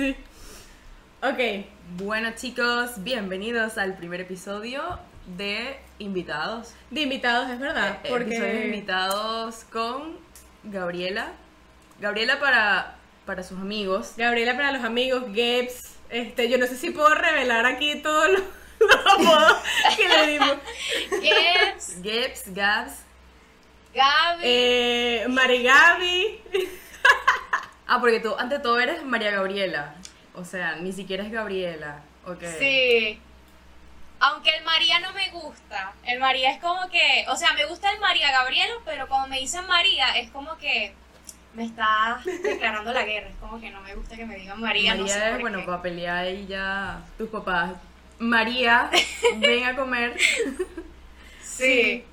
sí. Ok. Bueno chicos, bienvenidos al primer episodio de Invitados. De invitados, es verdad. Eh, Episodio de Porque. invitados con Gabriela. Gabriela para, para sus amigos. Gabriela para los amigos, Gebs. Este, yo no sé si puedo revelar aquí todos los, los apodos que le dimos. Gibbs, Gebs, Gabs. Gaby. Eh, Marigaby. Ah, porque tú ante todo eres María Gabriela. O sea, ni siquiera es Gabriela. Ok. Sí. Aunque el María no me gusta. El María es como que. O sea, me gusta el María Gabriela, pero cuando me dicen María, es como que. Me está declarando la guerra. Es como que no me gusta que me digan María. María no sé es, bueno, para pelear ahí ya tus papás. María, ven a comer. Sí.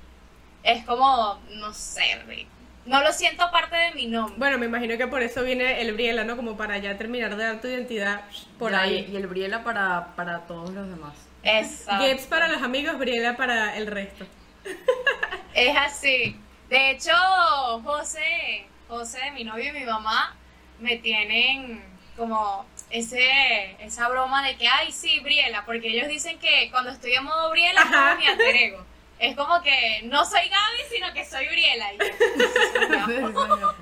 Es como. No sé, Rick. No lo siento parte de mi nombre. Bueno, me imagino que por eso viene el Briela, ¿no? Como para ya terminar de dar tu identidad por Ya, ahí. Y, el Briela para, para todos los demás. Exacto. Gebs para los amigos, Briela para el resto. Es así. De hecho, José, José, mi novio y mi mamá, me tienen como ese, esa broma de que, ay, sí, Briela, porque ellos dicen que cuando estoy en modo Briela como mi alter ego. Es como que no soy Gaby, sino que soy. Y yo,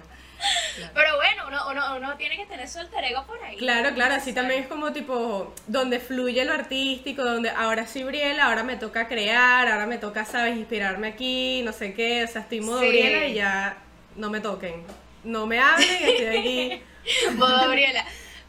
Pero bueno, uno, uno, uno tiene que tener su alter ego por ahí. Claro, claro, así también es como tipo donde fluye lo artístico, donde ahora soy Briela, ahora me toca crear, ahora me toca, sabes, inspirarme aquí, no sé qué, o sea, estoy modo Sí. Briela y ya no me toquen, no me hablen, estoy aquí. Modo Briela.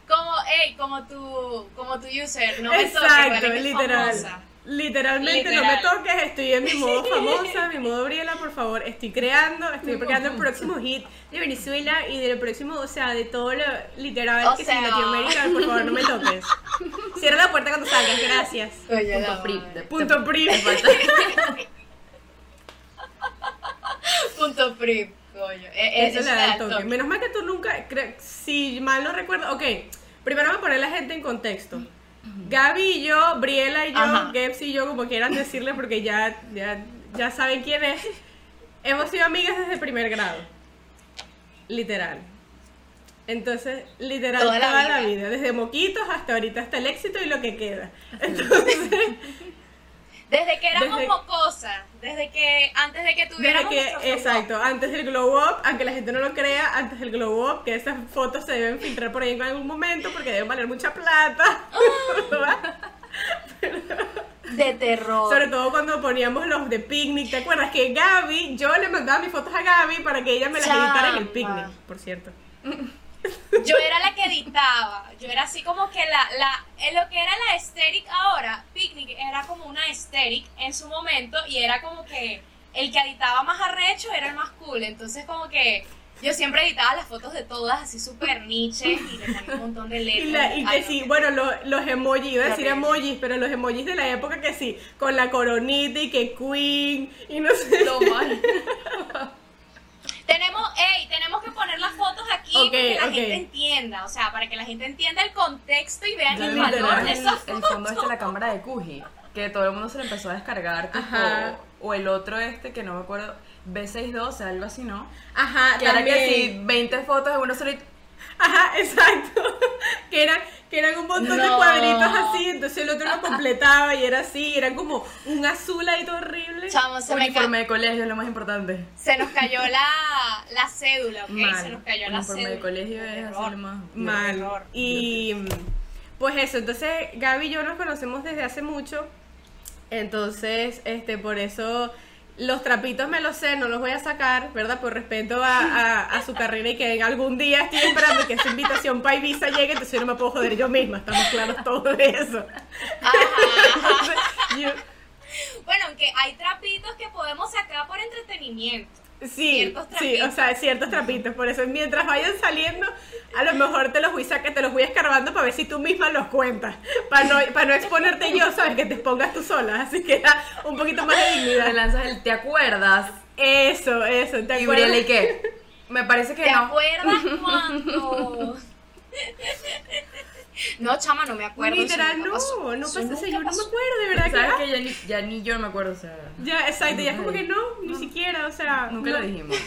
Como, hey, como tu, como tu user, no me Exacto, es literal. famosa. Literalmente no me toques, estoy en mi modo famosa, mi modo Briela, por favor, estoy creando, estoy creando el próximo hit de Venezuela y del próximo, o sea, de todo lo literal O que sea. sea Latinoamérica, por favor, no me toques. Cierra la puerta cuando salgas, gracias. Oye, Punto de- Punto te- pri. te falta- Punto free, coño. E- Eso le da el toque. Menos mal que tú nunca, cre- si mal no recuerdo, ok, primero vamos a poner a la gente en contexto. Gaby y yo, Briela y yo, Ajá. Gebs y yo, como quieran decirle porque ya, ya, ya saben quién es, hemos sido amigas desde primer grado. Literal. Entonces, literal, Toda toda, la vida. desde moquitos hasta ahorita, hasta el éxito y lo que queda. Entonces, Desde que éramos Desde- mocosas, desde que antes de que Desde tuviéramos que, exacto, antes del glow up, aunque la gente no lo crea, antes del glow up, que esas fotos se deben filtrar por ahí en algún momento porque deben valer mucha plata. de terror. Sobre todo cuando poníamos los de picnic, ¿te acuerdas? Que Gaby, yo le mandaba mis fotos a Gaby para que ella me las editara en el picnic, por cierto. Yo era la que editaba. Yo era así como que la, la, en lo que era la aesthetic ahora, Picnic era como una aesthetic en su momento y era como que el que editaba más arrecho era el más cool. Entonces como que yo siempre editaba las fotos de todas así súper niche y le ponía un montón de Y, letras. la- y que sí, bueno, lo- los emojis, iba a decir emojis, pero los emojis de la época que sí, con la coronita y que Queen y no sé. Lo mal. Tenemos, ey, tenemos que poner las fotos aquí para que la gente entienda, o sea, para que la gente entienda el contexto y vean el valor de el, esas el fotos. fondo este de la cámara de Kuji, que todo el mundo se le empezó a descargar, tipo, o el otro este, que no me acuerdo, B612, algo así, ¿no? Ajá, Que era que también. sí, 20 fotos de uno solo Ajá, exacto. Que eran, que eran un montón de cuadritos así, entonces el otro lo completaba y era así, era como un azul ahí todo horrible. Chamo, se uniforme de colegio es lo más importante. se nos cayó la, la cédula, ¿ok? Mal. Se nos cayó la uniforme cédula. de colegio es así lo más... Mal. error. Y pues eso, entonces Gaby y yo nos conocemos desde hace mucho. Entonces, este, por eso los trapitos me los sé, no los voy a sacar, ¿verdad? Por respeto a, a- a su carrera y que algún día estoy esperando que esa invitación para Ibiza llegue, entonces yo no me puedo joder yo misma, estamos claros todos de eso. Ajá. Entonces, yo- Bueno, aunque hay trapitos que podemos sacar por entretenimiento. Sí, sí, o sea, ciertos trapitos. Por eso, mientras vayan saliendo, a lo mejor te los voy saca- te los voy escarbando para ver si tú misma los cuentas. Para no, para no exponerte yo, sabes, que te expongas tú sola. Así que da un poquito más de Te dignidad. lanzas el ¿te acuerdas? Eso, eso, ¿te Y acuerdas? ¿y qué? Me parece que ¿Te no. acuerdas cuando? No, chama, no me acuerdo. Literal, no, pasó. no pasa, o sea, yo no me acuerdo, de verdad que. ¿Sabes que ya ni, ya ni yo me acuerdo? O sea, Ya, exacto, ya como que no, ni siquiera, o sea. nunca no. lo dijimos.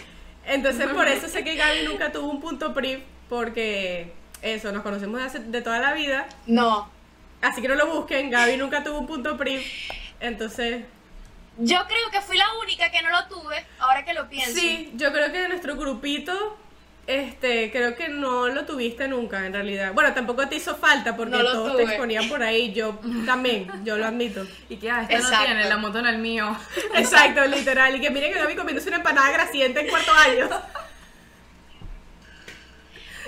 Entonces, por eso sé que Gaby nunca tuvo un punto PRIV, porque eso, nos conocemos de, hace- de toda la vida. No. Así que no lo busquen. Gaby nunca tuvo un punto priv. Entonces, Yo creo que fui la única que no lo tuve, ahora que lo pienso. sí, yo creo que de nuestro grupito, este, creo que no lo tuviste nunca en realidad. Bueno, tampoco te hizo falta porque No todos te exponían por ahí. Yo también, yo lo admito. Y que, ah, esta no tiene, la moto en el mío. Exacto, literal. Y que miren que Gaby comiéndose una empanada grasienta en cuarto año.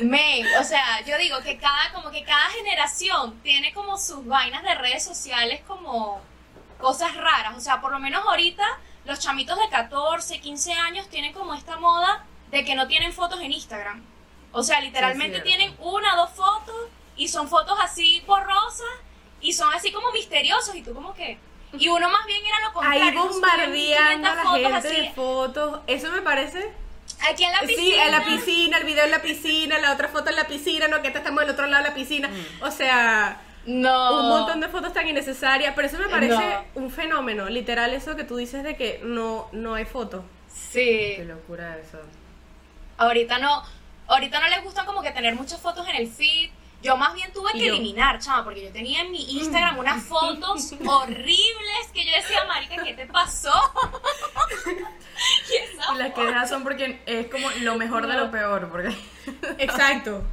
Men, o sea, yo digo que cada, como que cada generación tiene como sus vainas de redes sociales como cosas raras. O sea, por lo menos ahorita los chamitos de 14, 15 años tienen como esta moda de que no tienen fotos en Instagram. O sea, literalmente tienen una, dos fotos y son fotos así borrosas y son así como misteriosos y tú como que... Y uno más bien era lo contrario. Ahí bombardeando a la 1500 fotos gente así, de fotos. Eso me parece. Aquí en la piscina. Sí, en la piscina, el video en la piscina, la otra foto en la piscina, no, que esta estamos del otro lado de la piscina. O sea, No. un montón de fotos tan innecesarias. Pero eso me parece No. un fenómeno. Literal, eso que tú dices de que no, no hay fotos. Sí. Qué locura eso. Ahorita no, ahorita no les gustan como que tener muchas fotos en el feed. Yo más bien tuve que yo. eliminar, chama, porque yo tenía en mi Instagram unas fotos horribles que yo decía, marica, ¿qué te pasó? y las que dejas son porque es como lo mejor de lo peor, porque Exacto.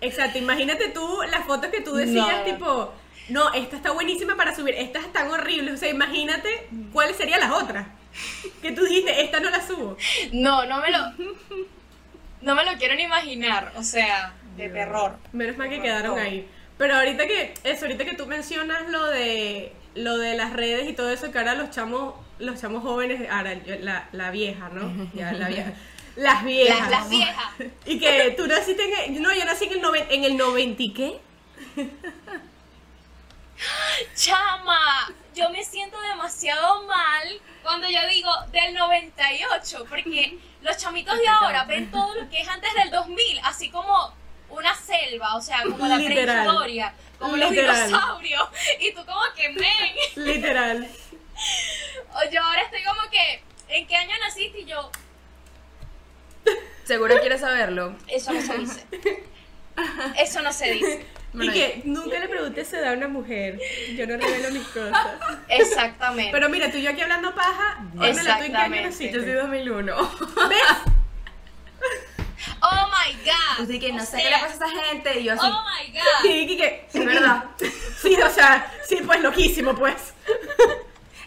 Exacto. Imagínate tú las fotos que tú decías, No. tipo, no, esta está buenísima para subir, estas están horribles. O sea, imagínate cuáles serían las otras. Que tú dijiste, esta no la subo. No, no me lo, no me lo quiero ni imaginar, o sea, de terror. Menos mal que quedaron ahí. Pero ahorita que, eso, ahorita que tú mencionas lo de lo de las redes y todo eso, que ahora los chamos, los chamos jóvenes, ahora la, la vieja, ¿no? Ya, la vieja. Las viejas. Las, las viejas. Y que tú naciste en el, no, yo nací en el, noven- en el 90 y qué? Chama, yo me siento demasiado mal cuando yo digo del 98, porque los chamitos de ahora ven todo lo que es antes del 2000, así como una selva, o sea, como la Literal. prehistoria, como Literal. los dinosaurios, y tú como que, men, Literal. o yo ahora estoy como que, ¿en qué año naciste? Y yo, seguro quieres saberlo. eso no se dice. Eso no se dice. Bueno, y que nunca le preguntes esa edad a una mujer. Yo no revelo mis cosas. Exactamente. Pero mira, tú y yo aquí hablando paja, Pamela, ¿tú en qué año Exactamente. naciste? Yo soy 2001. ¿Ves? oh my god. Así que no O sé qué le pasa a esa gente. Y yo así, Oh my god. Y que, que- es verdad, sí, o sea, sí, pues loquísimo, pues.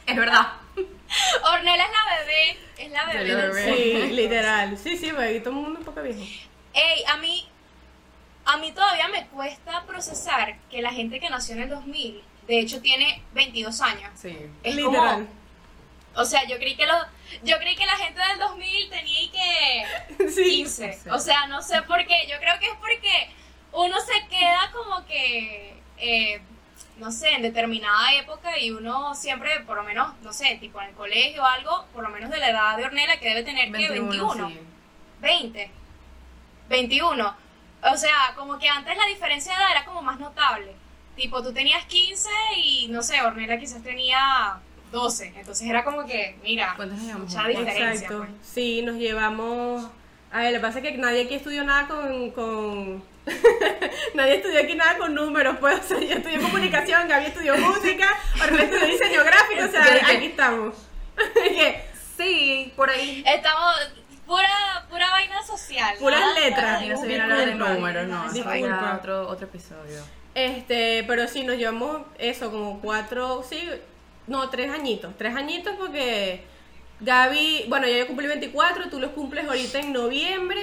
es verdad. Ornella es la bebé, es la bebé la del bebé. Sí, literal. Sí, sí, porque todo el mundo un poco viejo. Ey, a mí, a mí todavía me cuesta procesar que la gente que nació en el 2000, de hecho tiene 22 años. Sí. Es literal. como, o sea, yo creí que los, yo creí que la gente del 2000 tenía y que Sí. 15. Sí. O sea, no sé por qué. Yo creo que es porque uno se queda como que, eh, no sé, en determinada época y uno siempre, por lo menos, no sé, tipo en el colegio o algo, por lo menos de la edad de Ornella, que debe tener que 21. sí. 20, 21. O sea, como que antes la diferencia de edad era como más notable. Tipo, tú tenías 15 y no sé, Ornella quizás tenía 12. Entonces era como que, mira, ¿Cuántos años llevamos mucha diferencia. Exacto. pues. Sí, nos llevamos. A ver, lo que pasa es que nadie aquí estudió nada con. con... nadie estudió aquí nada con números, pues. O sea, yo estudié comunicación, Gaby estudió música, Orlando estudió diseño gráfico, o sea, aquí estamos. Sí, por ahí. Estamos pura, pura vaina social. Puras nada- letras. Y no se viene a hablar de números, no. Disculpa. otro, otro episodio. Este, pero sí, nos llevamos eso, como cuatro, sí, no, tres añitos, tres añitos porque Gaby, bueno, ya yo cumplí 24, tú los cumples ahorita en noviembre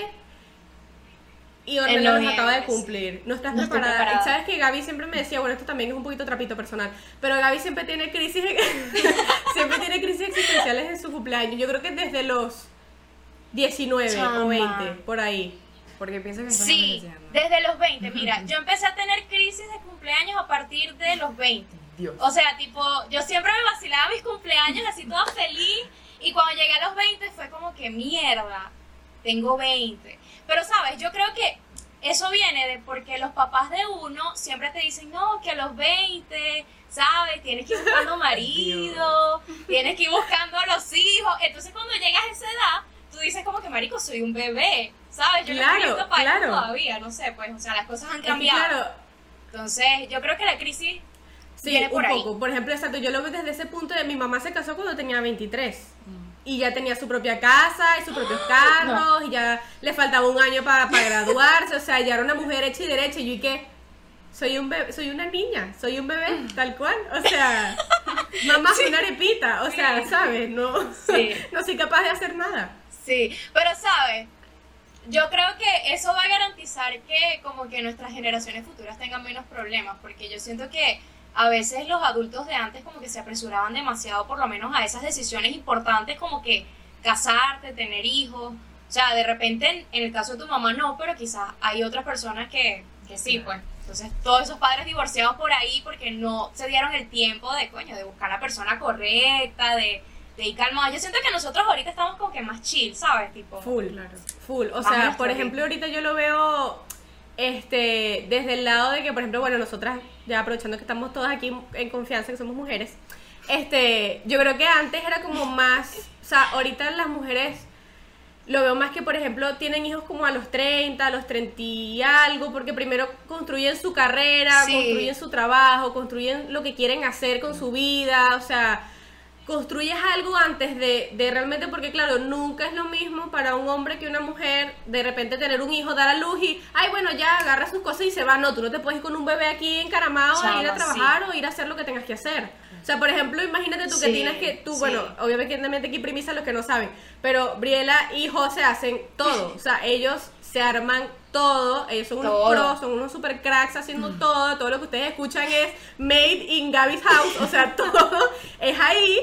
y Ornella los acaba de cumplir. No estás No preparada. preparada. Sabes que Gaby siempre me decía, bueno, esto también es un poquito trapito personal, pero Gaby siempre tiene crisis, siempre tiene crisis existenciales en su cumpleaños. Yo creo que desde los 19 o Chama. 20, por ahí. Porque pienso que estás Sí, desde los 20. Mira, yo empecé a tener crisis de cumpleaños a partir de los 20. Dios. O sea, tipo, yo siempre me vacilaba mis cumpleaños así toda feliz y cuando llegué a los 20 fue como que mierda, tengo 20. Pero sabes, yo creo que eso viene de porque los papás de uno siempre te dicen, no, que a los 20, ¿sabes? Tienes que ir buscando marido, tienes que ir buscando a los hijos. Entonces cuando llegas a esa edad, tú dices como que, marico, soy un bebé, ¿sabes? Yo no Claro, estoy en este país claro. todavía, no sé, pues, o sea, las cosas han cambiado. claro, Entonces, yo creo que la crisis Sí, viene por un ahí. poco. Por ejemplo, exacto, yo lo veo desde ese punto de mi mamá se casó cuando tenía 23. Y ya tenía su propia casa y sus propios carros y ya le faltaba un año para, para graduarse, o sea, ya era una mujer hecha y derecha y yo y que soy un bebé, soy una niña, soy un bebé, tal cual, o sea, mamá soy una arepita, o sea, ¿sabes? No, Sí. no soy capaz de hacer nada. Sí, pero sabes, yo creo que eso va a garantizar que como que nuestras generaciones futuras tengan menos problemas, porque yo siento que a veces los adultos de antes como que se apresuraban demasiado por lo menos a esas decisiones importantes como que casarte, tener hijos, o sea, de repente en, en el caso de tu mamá no, pero quizás hay otras personas que, que sí, pues. Entonces, todos esos padres divorciados por ahí porque no se dieron el tiempo de, coño, de buscar la persona correcta, de, de ir calmado. Yo siento que nosotros ahorita estamos como que más chill, ¿sabes? Tipo, Full, Claro. full. O sea, por ejemplo, ahorita yo lo veo este desde el lado de que, por ejemplo, bueno, nosotras, ya aprovechando que estamos todas aquí en confianza, que somos mujeres, este, yo creo que antes era como más, o sea, ahorita las mujeres lo veo más que, por ejemplo, tienen hijos como a los 30, a los 30 y algo, porque primero construyen su carrera, Sí. construyen su trabajo, construyen lo que quieren hacer con su vida, o sea, construyes algo antes de, de realmente, porque claro, nunca es lo mismo para un hombre que una mujer de repente tener un hijo, dar a luz y, ay, bueno, ya agarra sus cosas y se va. No, tú no te puedes ir con un bebé aquí encaramado a ir a trabajar o ir a hacer lo que tengas que hacer. O sea, por ejemplo, imagínate tú que tienes que, tú, sí. bueno, obviamente aquí premisa los que no saben, pero Briela y José hacen todo. O sea, ellos se arman todo, ellos son unos Todo. pros, son unos super cracks haciendo todo, todo lo que ustedes escuchan es made in Gaby's house, o sea, todo es ahí.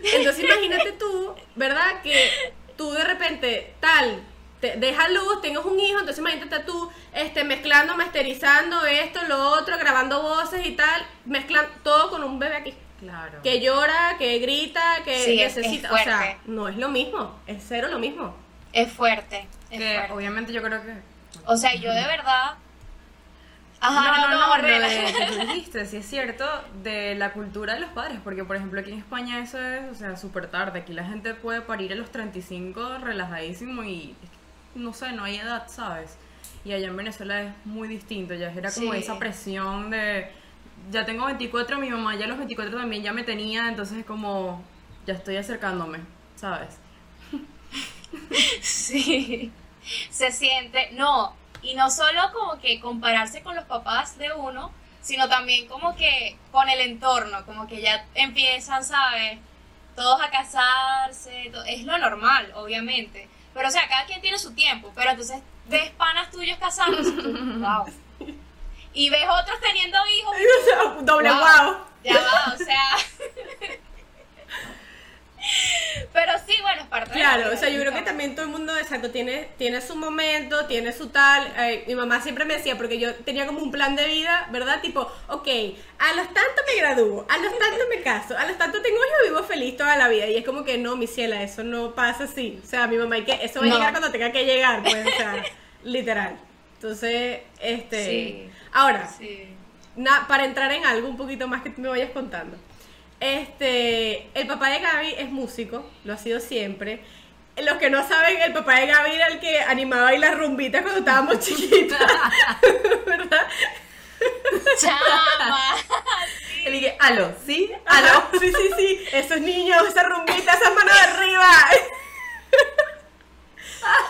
Entonces imagínate tú, ¿verdad? Que tú de repente tal te deja luz, tengas un hijo, entonces imagínate tú este mezclando, masterizando esto, lo otro, grabando voces y tal, mezclan todo con un bebé aquí Claro. que llora, que grita, que Sí, es- es necesita, o sea, no es lo mismo, es cero lo mismo. Es fuerte. Es Que fuerte. obviamente yo creo que. O sea, yo de verdad. no, Ajá, no, no, lo Rela. de que tú dijiste, sí es cierto, de la cultura de los padres, porque por ejemplo aquí en España eso es, o sea, súper tarde, aquí la gente puede parir a los 35 relajadísimo y no sé, no hay edad, ¿sabes? Y allá en Venezuela es muy distinto, ya era como Sí. esa presión de, ya tengo 24, mi mamá ya a los 24 también ya me tenía, entonces es como, ya estoy acercándome, ¿sabes? Sí, se siente, no, y no solo como que compararse con los papás de uno, sino también como que con el entorno, como que ya empiezan, ¿sabes? Todos a casarse, es lo normal, obviamente, pero o sea, cada quien tiene su tiempo, pero entonces ves panas tuyos casándose, y tú, wow. Y ves otros teniendo hijos, Doble Wow. ya va, o sea. Pero sí, bueno, es parte de la Claro, o sea, yo creo que también todo el mundo, exacto, tiene, tiene su momento, tiene su tal. eh, mi mamá siempre me decía, porque yo tenía como un plan de vida, ¿verdad? Tipo, ok, a los tantos me gradúo, a los tantos me caso, a los tantos tengo hijos vivo feliz toda la vida. Y es como que no, mi ciela, eso no pasa así. O sea, mi mamá, hay que, eso va a No. llegar cuando tenga que llegar, pues, o sea, literal. Entonces, este. Sí. Ahora, Sí. na- para entrar en algo un poquito más que tú me vayas contando. Este, el papá de Gaby es músico, lo ha sido siempre. Los que no saben, el papá de Gaby era el que animaba ahí las rumbitas cuando estábamos chiquitas, ¿verdad? Chama. Y le dije, aló, ¿sí? Aló, sí, sí, sí, esos niños, esas rumbitas, esas manos de arriba.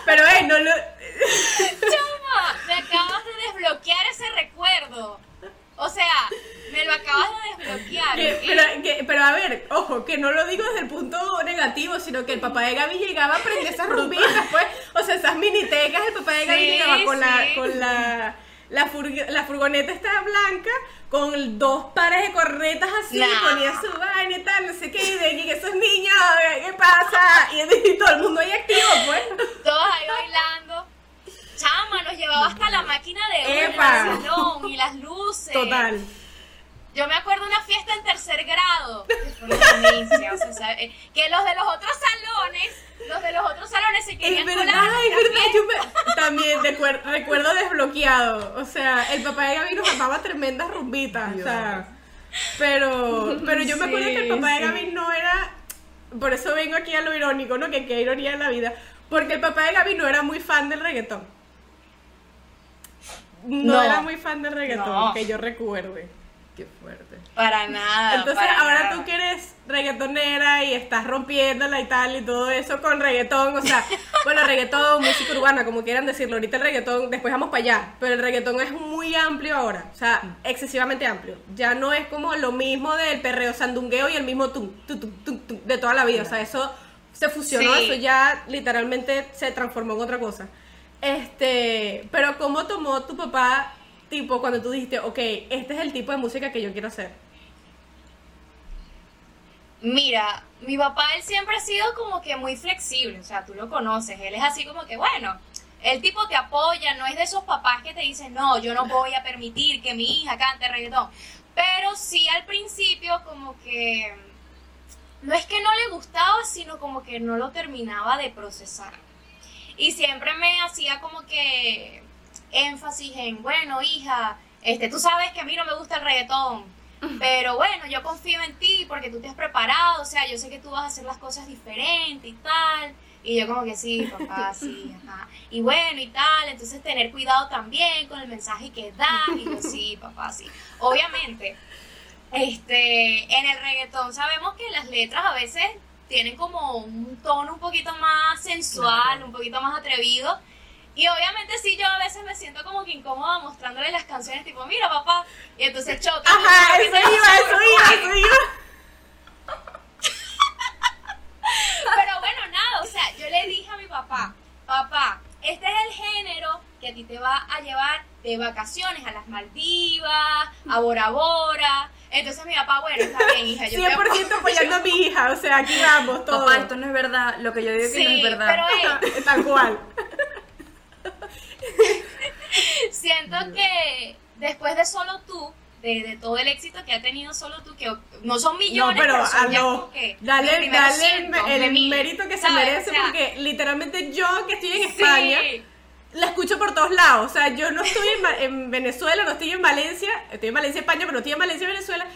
Pero, eh, no lo... Chama, me acabas de desbloquear ese recuerdo. O sea, me lo acabas de desbloquear. pero, que- pero a ver, ojo, que no lo digo desde el punto negativo, sino que el papá de Gaby llegaba a aprender esas rumbitas, pues, o sea, esas minitecas, el papá de Gaby Sí, llegaba con la, con la, la, furg- la furgoneta esta blanca, con dos pares de cornetas así, Nah. ponía su vaina y tal, no sé qué, y de que esos niños, ¿qué pasa? Y, y todo el mundo ahí activo, pues. Todos ahí bailando. Chama, nos llevaba hasta la máquina de Epa. el salón y las luces. Total. Yo me acuerdo de una fiesta en tercer grado. que fue una demencia, o sea, ¿sabe? que los de los otros salones, los de los otros salones se Es querían verdad, colar a es verdad. Yo me- también recuer- recuerdo desbloqueado. O sea, el papá de Gaby nos armaba tremendas rumbitas. O sea, pero, pero yo me acuerdo que el papá de Gaby no era. Por eso vengo aquí a lo irónico, ¿no? Que qué ironía en la vida. Porque el papá de Gaby no era muy fan del reggaetón. No, No. era muy fan del reggaetón, No. que yo recuerde. Qué fuerte. Para nada. Entonces para ahora nada. tú que eres reggaetonera y estás rompiéndola y tal y todo eso con reggaetón, o sea, bueno, reggaetón, música urbana, como quieran decirlo, ahorita el reggaetón, después vamos para allá, pero el reggaetón es muy amplio ahora, o sea, excesivamente amplio. Ya no es como lo mismo del perreo sandungueo y el mismo tum, tum, tum, tum, tum, de toda la vida, o sea, eso se fusionó, Sí. eso ya literalmente se transformó en otra cosa. Este, pero ¿cómo tomó tu papá, tipo, cuando tú dijiste, ok, este es el tipo de música que yo quiero hacer? Mira, mi papá, él siempre ha sido como que muy flexible, o sea, tú lo conoces, él es así como que, bueno, el tipo te apoya, no es de esos papás que te dicen, no, yo no voy a permitir que mi hija cante reggaetón, pero sí al principio como que, no es que no le gustaba, sino como que no lo terminaba de procesar. Y siempre me hacía como que énfasis en, bueno, hija, este, tú sabes que a mí no me gusta el reggaetón, pero bueno, yo confío en ti porque tú te has preparado, o sea, yo sé que tú vas a hacer las cosas diferentes y tal. Y yo como que sí, papá, sí, ajá. Y bueno, y tal, entonces tener cuidado también con el mensaje que das. Y yo sí, papá, sí. Obviamente, este, en el reggaetón sabemos que las letras a veces tienen como un tono un poquito más sensual, Claro. un poquito más atrevido. Y obviamente sí, yo a veces me siento como que incómoda mostrándole las canciones, tipo, mira papá, y entonces choca. Ajá, eso iba, eso iba, eso iba. Pero bueno, nada, o sea, yo le dije a mi papá, papá, este es el género que a ti te va a llevar de vacaciones a las Maldivas, a Bora Bora. Entonces mi papá, bueno, está bien, hija, yo te 100% apoyando a mi hija, o sea, aquí vamos, todo. Papá, esto no es verdad. Lo que yo digo que no es verdad. pero eh, Tal cual. Siento que después de solo tú, de, de todo el éxito que ha tenido solo tú, que no son No, millones, pero son ya como que dale, dale el, cientos el de mil, mérito que se merece O sea, porque literalmente yo que estoy en sí. España la escucho por todos lados. O sea, yo no estoy en, Venezuela, no estoy en Valencia, estoy en Valencia, España, pero no estoy en Valencia, Venezuela.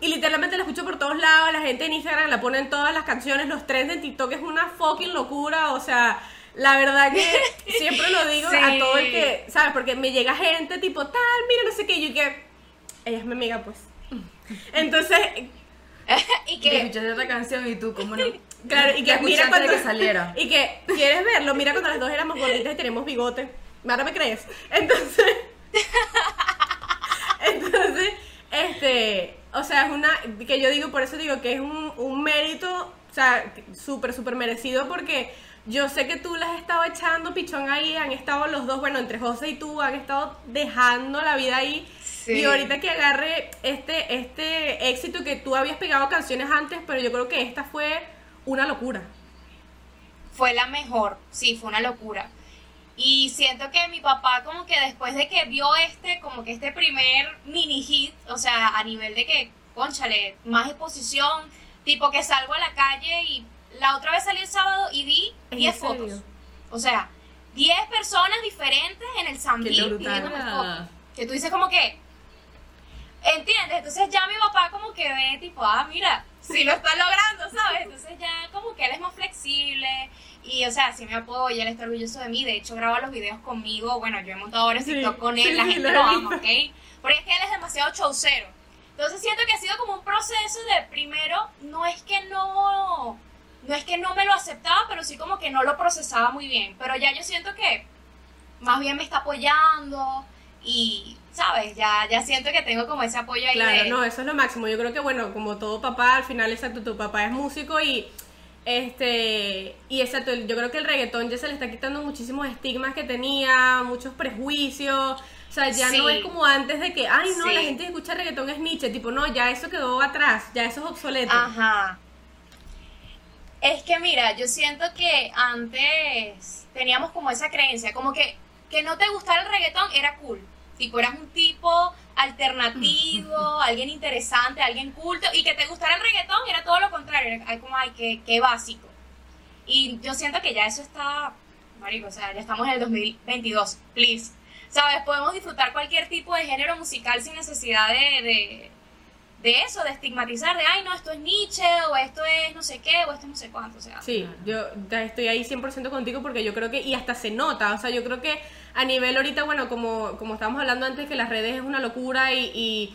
Y literalmente la escucho por todos lados. La gente en Instagram la pone en todas las canciones, los trends en TikTok es una fucking locura. O sea, la verdad que siempre lo digo a todo el que, ¿sabes? Porque me llega gente tipo tal, mira, no sé qué, y yo y que ella es mi amiga, pues. Entonces, y Que que escuchaste otra canción y tú, ¿cómo no? Claro, y que mira cuando que saliera. Y que, ¿quieres verlo? Mira cuando las dos éramos gorditas y tenemos bigote. ¿Ahora me crees? Entonces. entonces, este. O sea, es una. Que yo digo, por eso digo que es un, un mérito, o sea, súper, súper merecido porque. Yo sé que tú las has estado echando pichón ahí, han estado los dos, bueno, entre José y tú, han estado dejando la vida ahí. Sí. Y ahorita que agarre este, este éxito que tú habías pegado canciones antes, pero yo creo que esta fue una locura. fue la mejor, sí, fue una locura. Y siento que mi papá como que después de que vio este, como que este primer mini hit, o sea, a nivel de que, conchale, más exposición, tipo que salgo a la calle y la otra vez salí el sábado y vi ¿En 10 serio? fotos. O sea, 10 personas diferentes en el brutal. pidiéndome fotos. Que tú dices como que, ¿entiendes? Entonces ya mi papá como que ve tipo, ah, mira, sí lo está logrando, ¿sabes? Entonces ya como que él es más flexible y, o sea, sí me apoya, él está orgulloso de mí, de hecho graba los videos conmigo, bueno, yo he montado ahora Sí, TikTok con él, sí, la gente lo ama, ¿ok? Porque es que él es demasiado showcero. Entonces siento que ha sido como un proceso de, primero, no es que no, no es que no me lo aceptaba, pero sí como que no lo procesaba muy bien, pero ya yo siento que más bien me está apoyando y, ¿sabes? Ya, ya siento que tengo como ese apoyo ahí Claro, de... no, eso es lo máximo. Yo creo que, bueno, como todo papá, al final, exacto, tu papá es músico y. Este, y exacto, yo creo que el reggaetón ya se le está quitando muchísimos estigmas que tenía, muchos prejuicios. O sea, ya no es como antes de que, ay, no, Sí. la gente que escucha reggaetón es Nietzsche. Tipo, no, ya eso quedó atrás, ya eso es obsoleto. Ajá. Es que mira, yo siento que antes teníamos como esa creencia, como que que no te gustara el reggaetón era cool. Tipo, eras un tipo alternativo, alguien interesante, alguien culto, y que te gustara el reggaetón era todo lo contrario, era como, ay, qué, qué básico. Y yo siento que ya eso está, marico, o sea, ya estamos en el 2022, please. ¿Sabes? Podemos disfrutar cualquier tipo de género musical sin necesidad de, de, de eso, de estigmatizar, de, ay, no, esto es Nietzsche, o esto es no sé qué, o esto es no sé cuánto, o sea. Sí, yo estoy ahí 100% contigo porque yo creo que, y hasta se nota, o sea, yo creo que a nivel ahorita, bueno, como, como estábamos hablando antes, que las redes es una locura y, y,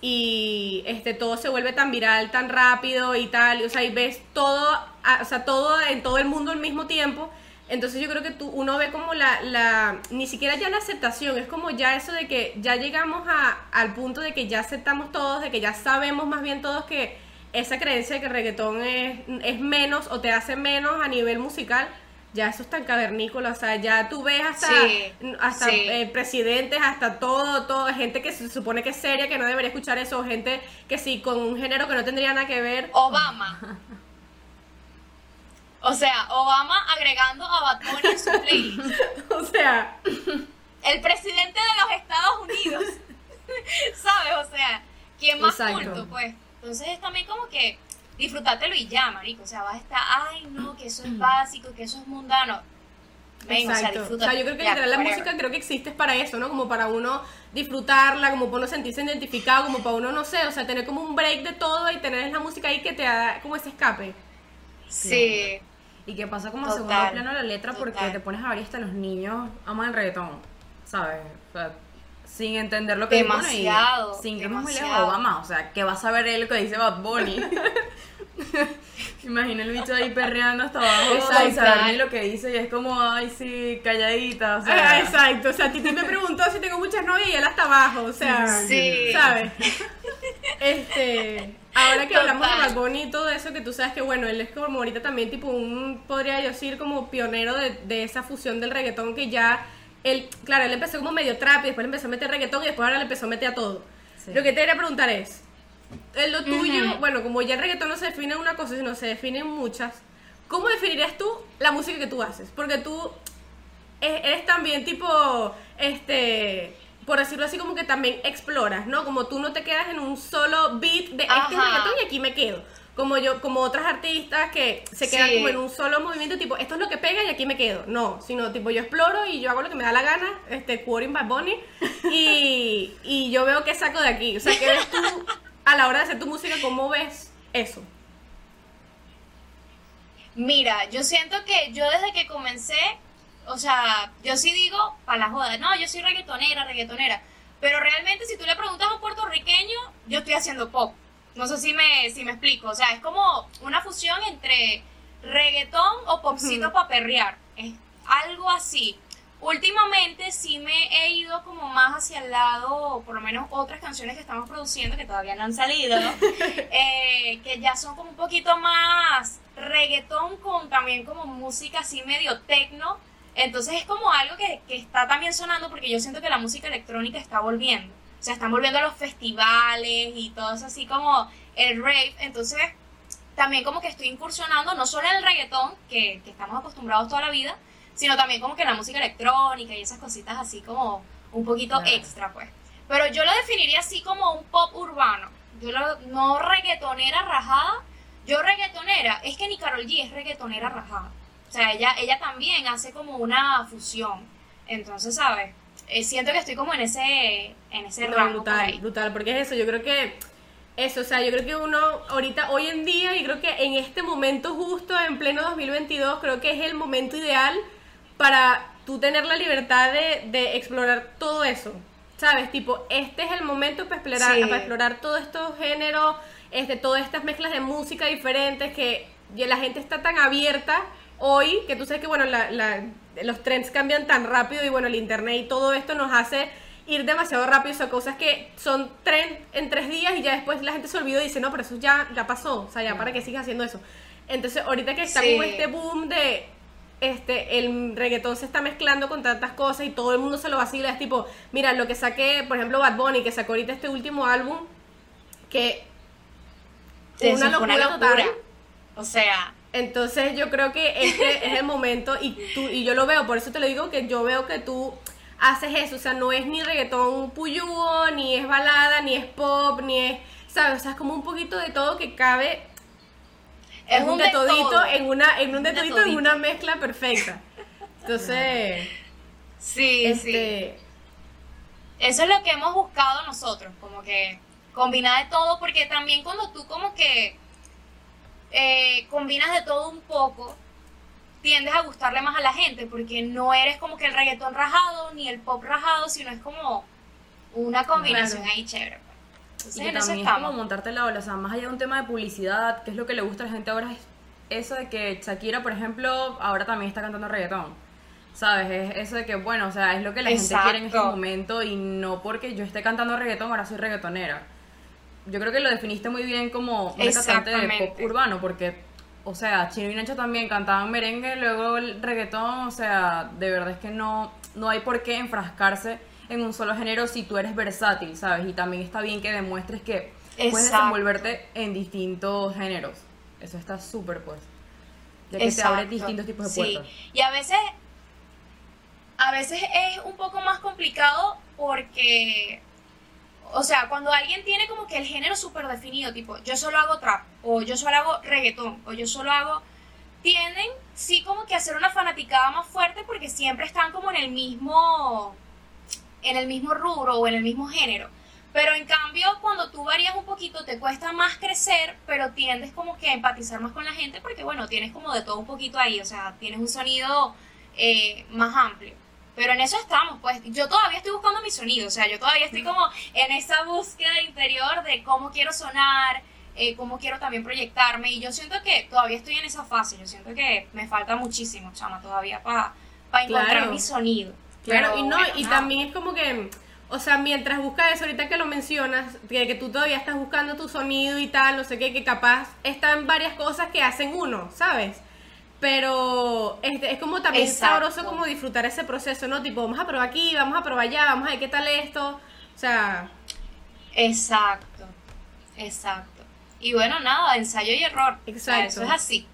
y, este, todo se vuelve tan viral, tan rápido y tal, o sea, y ves todo, o sea, todo en todo el mundo al mismo tiempo. Entonces yo creo que tú, uno ve como la, la, ni siquiera ya la aceptación, es como ya eso de que ya llegamos a, al punto de que ya aceptamos todos, de que ya sabemos más bien todos que esa creencia de que el reggaetón es, es menos o te hace menos a nivel musical, ya eso es tan cavernícola, o sea, ya tú ves hasta, Sí, hasta sí. eh, presidentes, hasta todo, todo, gente que se supone que es seria, que no debería escuchar eso, gente que sí, con un género que no tendría nada que ver. Obama. O sea, Obama agregando a Bad Bunny en su playlist. O sea, El presidente de los Estados Unidos. ¿Sabes? O sea, ¿quién más Exacto. culto, pues? Entonces es también como que disfrutártelo y ya, marico. O sea, vas a estar, ay, no, que eso es básico, que eso es mundano. Ven, o sea, Exacto. O sea, yo creo que Ya, literal la whatever. música creo que existe para eso, ¿no? Como para uno disfrutarla, como para uno sentirse identificado, como para uno, no sé, o sea, tener como un break de todo y tener la música ahí que te da como ese escape. Sí. Y que pasa como a Total, segundo plano la letra porque total. te pones a ver y hasta los niños aman el reggaetón, ¿sabes? O sea, sin entender lo que Demasiado, dicen y sin que muy lejos demasiado. Obama, o sea, ¿qué va a saber él lo que dice Bad Bunny? Imagina el bicho ahí perreando hasta abajo Exacto. saber ni lo que dice y es como, ay, sí, calladita, o sea... Ah, exacto, o sea, Titi me preguntó si tengo muchas novias y él hasta abajo, o sea, Sí. ¿sabes? Este, ahora que hablamos de Total. Bad Bunny y todo eso, que tú sabes que, bueno, él es como ahorita también tipo un, podría yo decir, como pionero de, de esa fusión del reggaetón que ya, él, claro, él empezó como medio trap y después le empezó a meter reggaetón y después ahora le empezó a meter a todo. Sí. Lo que te quería preguntar es, en lo tuyo, Ujú. bueno, como ya el reggaetón no se define en una cosa, sino se define en muchas, ¿cómo definirías tú la música que tú haces? Porque tú e- eres también tipo, este, por decirlo así, como que también exploras, ¿no? Como tú no te quedas en un solo beat de este es Ajá. reggaetón y aquí me quedo. Como yo, como otras artistas que se quedan Sí. como en un solo movimiento, tipo, esto es lo que pega y aquí me quedo. No, sino tipo, yo exploro y yo hago lo que me da la gana, este, quoting Bad Bunny, y, y yo veo qué saco de aquí. O sea, ¿qué ves tú a la hora de hacer tu música? ¿Cómo ves eso? Mira, yo siento que yo desde que comencé, o sea, yo sí digo, para la joda, no, yo soy reggaetonera, reggaetonera. Pero realmente si tú le preguntas a un puertorriqueño, yo estoy haciendo pop. No sé si me, si me explico. O sea, es como una fusión entre reggaetón o popcito Ujú. para perrear. Es algo así. Últimamente sí me he ido como más hacia el lado, por lo menos otras canciones que estamos produciendo que todavía no han salido, ¿no? Eh, que ya son como un poquito más reggaetón con también como música así medio tecno. Entonces es como algo que, que está también sonando porque yo siento que la música electrónica está volviendo. O sea, están volviendo a los festivales y todo eso así como el rave. Entonces también como que estoy incursionando no solo en el reggaetón, que, que estamos acostumbrados toda la vida, sino también como que la música electrónica y esas cositas así como un poquito extra, pues. Pero yo lo definiría así como un pop urbano. Yo lo, no reggaetonera rajada. Yo reggaetonera, es que ni Carol G es reggaetonera rajada. O sea, ella, ella también hace como una fusión. Entonces, ¿sabes? Eh, siento que estoy como en ese, en ese No, rango por brutal, ahí. brutal, porque es eso, yo creo que eso, o sea, yo creo que uno ahorita, hoy en día, y creo que en este momento justo, en pleno 2022, creo que es el momento ideal para tú tener la libertad de, de explorar todo eso, ¿sabes? Tipo, este es el momento para explorar, Sí. para explorar todos estos géneros, este, todas estas mezclas de música diferentes que la gente está tan abierta hoy, que tú sabes que, bueno, la- la- los trends cambian tan rápido y, bueno, el internet y todo esto nos hace ir demasiado rápido, o sea, cosas que son trend en tres días y ya después la gente se olvidó y dice, no, pero eso ya, ya pasó, o sea, ya para que sigas haciendo eso. Entonces, ahorita que está Sí. como este boom de, este, el reggaetón se está mezclando con tantas cosas y todo el mundo se lo vacila, es tipo, mira, lo que saqué, por ejemplo, Bad Bunny, que sacó ahorita este último álbum, que Eso una locura total. O sea, Entonces yo creo que este es el momento y tú y yo lo veo, por eso te lo digo que yo veo que tú haces eso, o sea, no es ni reggaetón puyúo, ni es balada, ni es pop, ni es, ¿sabes? O sea, es como un poquito de todo que cabe es un un de en una en un de Un de todito en una mezcla perfecta. Entonces, Sí, sí. este Eso es lo que hemos buscado nosotros, como que combina de todo, porque también cuando tú como que eh, combinas de todo un poco, tiendes a gustarle más a la gente, porque no eres como que el reggaetón rajado ni el pop rajado, sino es como una combinación ahí chévere. Pues. y que también es como montarte la ola, o sea, más allá de un tema de publicidad, que es lo que le gusta a la gente ahora, es eso de que Shakira, por ejemplo, ahora también está cantando reggaetón. ¿Sabes? Es eso de que, bueno, o sea, es lo que la gente quiere en este momento y no porque yo esté cantando reggaetón, ahora soy reggaetonera. Yo creo que lo definiste muy bien como una cantante de pop urbano, porque, o sea, Chino y Nacho también cantaban merengue, luego el reggaetón, o sea, de verdad es que no, no hay por qué enfrascarse en un solo género si tú eres versátil, ¿sabes? Y también está bien que demuestres que puedes desenvolverte en distintos géneros. Eso está súper pues. Ya que te abre distintos tipos de puertas. Y a veces, a veces es un poco más complicado porque, o sea, cuando alguien tiene como que el género súper definido, tipo, yo solo hago trap, o yo solo hago reggaetón, o yo solo hago, tienden sí como que hacer una fanaticada más fuerte porque siempre están como en el mismo, en el mismo rubro o en el mismo género. Pero en cambio, cuando tú varías un poquito, te cuesta más crecer, pero tiendes como que a empatizar más con la gente porque, bueno, tienes como de todo un poquito ahí, o sea, tienes un sonido eh, más amplio. Pero en eso estamos, pues. Yo todavía estoy buscando mi sonido, o sea, yo todavía estoy como en esa búsqueda interior de cómo quiero sonar, eh, cómo quiero también proyectarme, y yo siento que todavía estoy en esa fase, yo siento que me falta muchísimo, chama, todavía para encontrar mi sonido. Claro, y no, y también es como que o sea, mientras buscas eso, ahorita que lo mencionas, que, que tú todavía estás buscando tu sonido y tal, no sé qué, que capaz están varias cosas que hacen uno, ¿sabes? Pero este, es como también sabroso como disfrutar ese proceso, ¿no? Tipo, vamos a probar aquí, vamos a probar allá, vamos a ver qué tal esto. O sea... Exacto, exacto. Y bueno, nada, ensayo y error. Exacto. eso es así.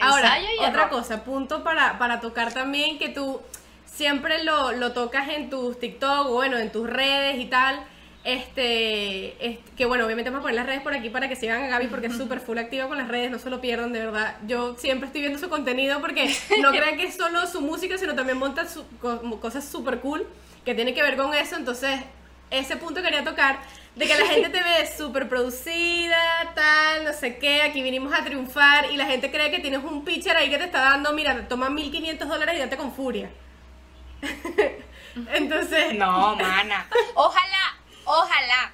Ahora, otra cosa, punto para, para tocar también que tú siempre lo, lo tocas en tus TikTok o bueno, en tus redes y tal. Este, que bueno, obviamente vamos a poner las redes por aquí para que sigan a Gaby porque es súper full activa con las redes, no se lo pierdan, de verdad. Yo siempre estoy viendo su contenido porque no crean que es solo su música, sino también monta su, cosas súper cool que tiene que ver con eso. Entonces, ese punto quería tocar de que la gente te ve súper producida, tal, no sé qué, aquí vinimos a triunfar y la gente cree que tienes un pitcher ahí que te está dando, mira, toma 1500 dólares y date con furia. Entonces. No, mana. Ojalá, ojalá.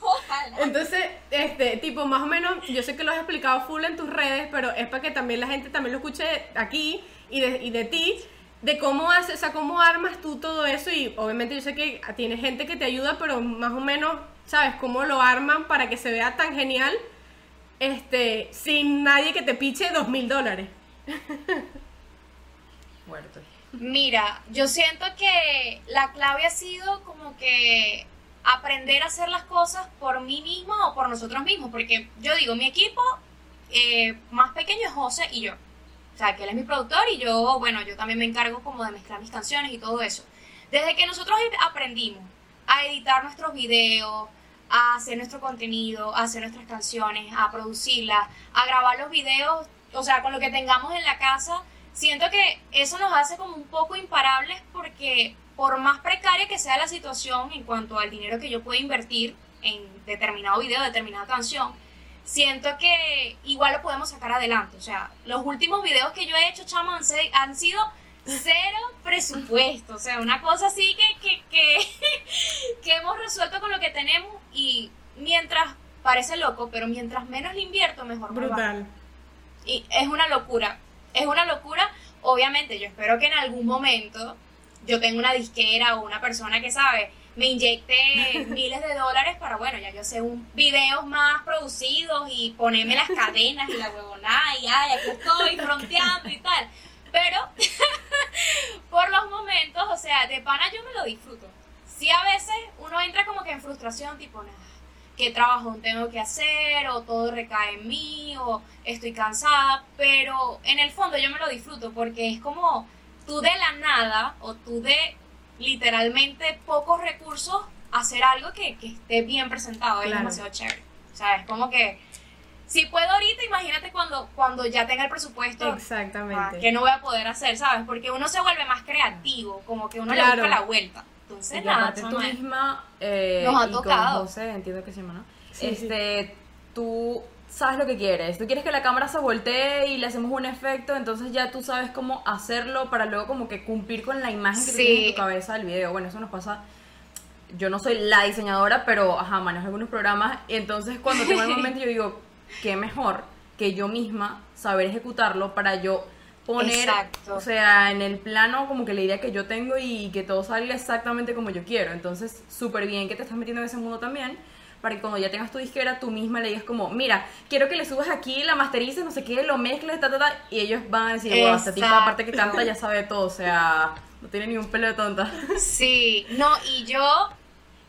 Ojalá. Entonces, este, tipo, más o menos, yo sé que lo has explicado full en tus redes, pero es para que también la gente también lo escuche aquí y de, y de ti, de cómo haces, o sea, cómo armas tú todo eso y obviamente yo sé que tienes gente que te ayuda, pero más o menos, ¿sabes? Cómo lo arman para que se vea tan genial, este, sin nadie que te piche dos mil dólares. Muerto. Mira, yo siento que la clave ha sido como que aprender a hacer las cosas por mí mismo o por nosotros mismos, porque yo digo, mi equipo eh, más pequeño es José y yo. O sea, que él es mi productor y yo, bueno, yo también me encargo como de mezclar mis canciones y todo eso. Desde que nosotros aprendimos a editar nuestros videos, a hacer nuestro contenido, a hacer nuestras canciones, a producirlas, a grabar los videos, o sea, con lo que tengamos en la casa, siento que eso nos hace como un poco imparables porque por más precaria que sea la situación en cuanto al dinero que yo pueda invertir en determinado video, determinada canción, siento que igual lo podemos sacar adelante. O sea, los últimos videos que yo he hecho, chamo, han, sido cero presupuesto. O sea, una cosa así que, que, que, que hemos resuelto con lo que tenemos y mientras, parece loco, pero mientras menos le invierto, mejor. Brutal. Y es una locura es una locura. Obviamente, yo espero que en algún momento yo tenga una disquera o una persona que sabe, me inyecte miles de dólares para, bueno, ya yo sé, un videos más producidos y ponerme las cadenas y la huevonada y ay, aquí estoy fronteando y tal. Pero, por los momentos, o sea, de pana yo me lo disfruto. Sí, a veces uno entra como que en frustración, tipo, nada qué trabajo tengo que hacer o todo recae en mí o estoy cansada, pero en el fondo yo me lo disfruto porque es como tú de la nada o tú de literalmente pocos recursos hacer algo que, esté bien presentado, es demasiado chévere. O sea, es como que si puedo ahorita, imagínate cuando, cuando ya tenga el presupuesto. Exactamente. Ah, que no voy a poder hacer, ¿sabes? Porque uno se vuelve más creativo, como que uno le busca la vuelta. Entonces, y aparte tú misma eh, nos ha tocado. José, entiendo que se llama, ¿no? este, tú sabes lo que quieres. Tú quieres que la cámara se voltee y le hacemos un efecto, entonces ya tú sabes cómo hacerlo para luego como que cumplir con la imagen que tú tienes en tu cabeza del video. Bueno, eso nos pasa yo no soy la diseñadora, pero ajá, manejo algunos programas. Entonces cuando tengo el momento yo digo, qué mejor que yo misma saber ejecutarlo para yo poner, o sea, en el plano como que la idea que yo tengo y que todo salga exactamente como yo quiero. Entonces, súper bien que te estás metiendo en ese mundo también para que cuando ya tengas tu disquera, tú misma le digas como, mira, quiero que le subas aquí, la masterices, no sé qué, lo mezcles, ta, ta, ta, y ellos van a decir, wow, esta tipa aparte que canta ya sabe todo, o sea, no tiene ni un pelo de tonta. Sí, no, y yo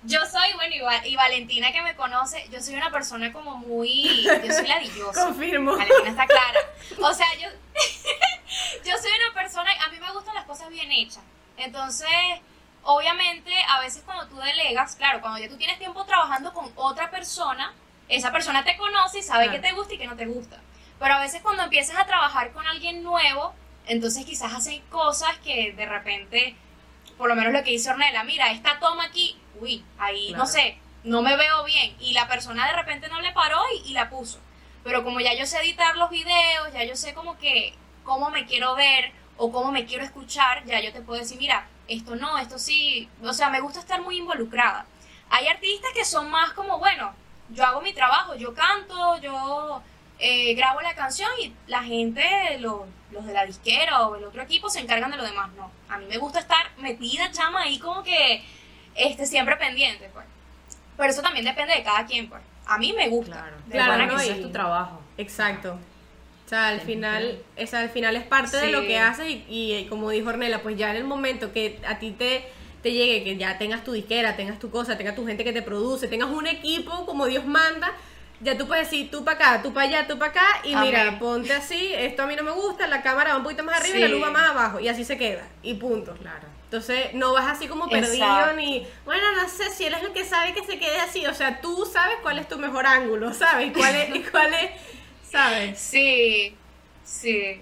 yo soy, bueno, y, Valentina que me conoce, yo soy una persona como muy, yo soy ladillosa. Confirmo. Valentina está clara. O sea, yo, yo soy una persona, a mí me gustan las cosas bien hechas. Entonces, obviamente, a veces cuando tú delegas, claro, cuando ya tú tienes tiempo trabajando con otra persona, esa persona te conoce y sabe qué te gusta y qué no te gusta. Pero a veces cuando empiezas a trabajar con alguien nuevo, entonces quizás hacen cosas que de repente, por lo menos lo que dice Ornella, mira, esta toma aquí uy, ahí no sé, no me veo bien. Y la persona de repente no le paró y, la puso. Pero como ya yo sé editar los videos, ya yo sé como que cómo me quiero ver o cómo me quiero escuchar, ya yo te puedo decir, mira, esto no, esto sí. O sea, me gusta estar muy involucrada. Hay artistas que son más como, bueno, yo hago mi trabajo, yo canto, yo eh, grabo la canción y la gente, los, los de la disquera o el otro equipo se encargan de lo demás. No, a mí me gusta estar metida, chama, ahí como que este, siempre pendiente, pues. Pero eso también depende de cada quien, pues. A mí me gusta. Claro, claro que es tu trabajo. Exacto. O sea, al final, es, al final es parte de lo que haces y, y, como dijo Ornella, pues ya en el momento que a ti te, te llegue, que ya tengas tu disquera, tengas tu cosa, tengas tu gente que te produce, tengas un equipo como Dios manda, ya tú puedes decir tú para acá, tú para allá, tú para acá y mira, ponte así, esto a mí no me gusta, la cámara va un poquito más arriba y la luz va más abajo y así se queda y punto. Claro. Entonces no vas así como perdido ni, bueno, no sé si él es el que sabe que se quede así, o sea, tú sabes cuál es tu mejor ángulo, ¿sabes? ¿Cuál es, cuál es sabes? Sí, sí,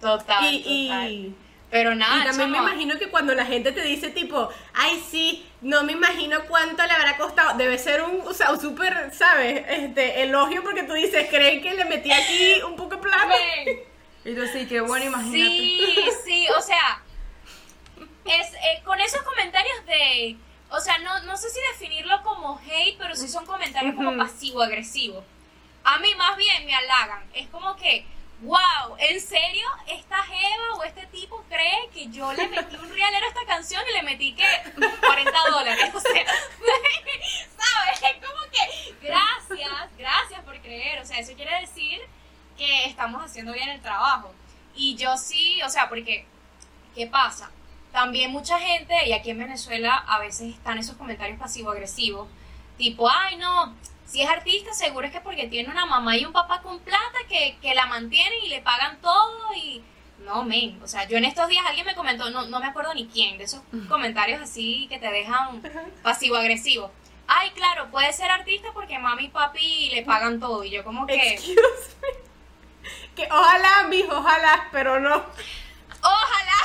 total. Y, pero nada. Y también me imagino que cuando la gente te dice tipo, ay sí, no me imagino cuánto le habrá costado, debe ser un, o sea, un súper, ¿sabes? Este, elogio porque tú dices, ¿creen que le metí aquí un poco de plata? Y tú sí, qué bueno, imagínate. Sí, sí, o sea es eh, con esos comentarios de, o sea, no, no sé si definirlo como hate, pero sí son comentarios como pasivo-agresivo. A mí más bien me halagan. Es como que, wow, ¿en serio esta Jeva o este tipo cree que yo le metí un realero a esta canción y le metí que 40 dólares? O sea, ¿sabes? Es como que, gracias, gracias por creer. O sea, eso quiere decir que estamos haciendo bien el trabajo. Y yo sí, o sea, porque, ¿qué pasa? También mucha gente, y aquí en Venezuela a veces están esos comentarios pasivo-agresivos, tipo, ay no, si es artista seguro es que porque tiene una mamá y un papá con plata que, la mantienen y le pagan todo y... No, men, o sea, yo en estos días alguien me comentó, no, no me acuerdo ni quién, de esos comentarios así que te dejan pasivo-agresivo. Ay, claro, puede ser artista porque mami y papi le pagan todo y yo como que... Que ojalá, mijo, ojalá, pero no. Ojalá.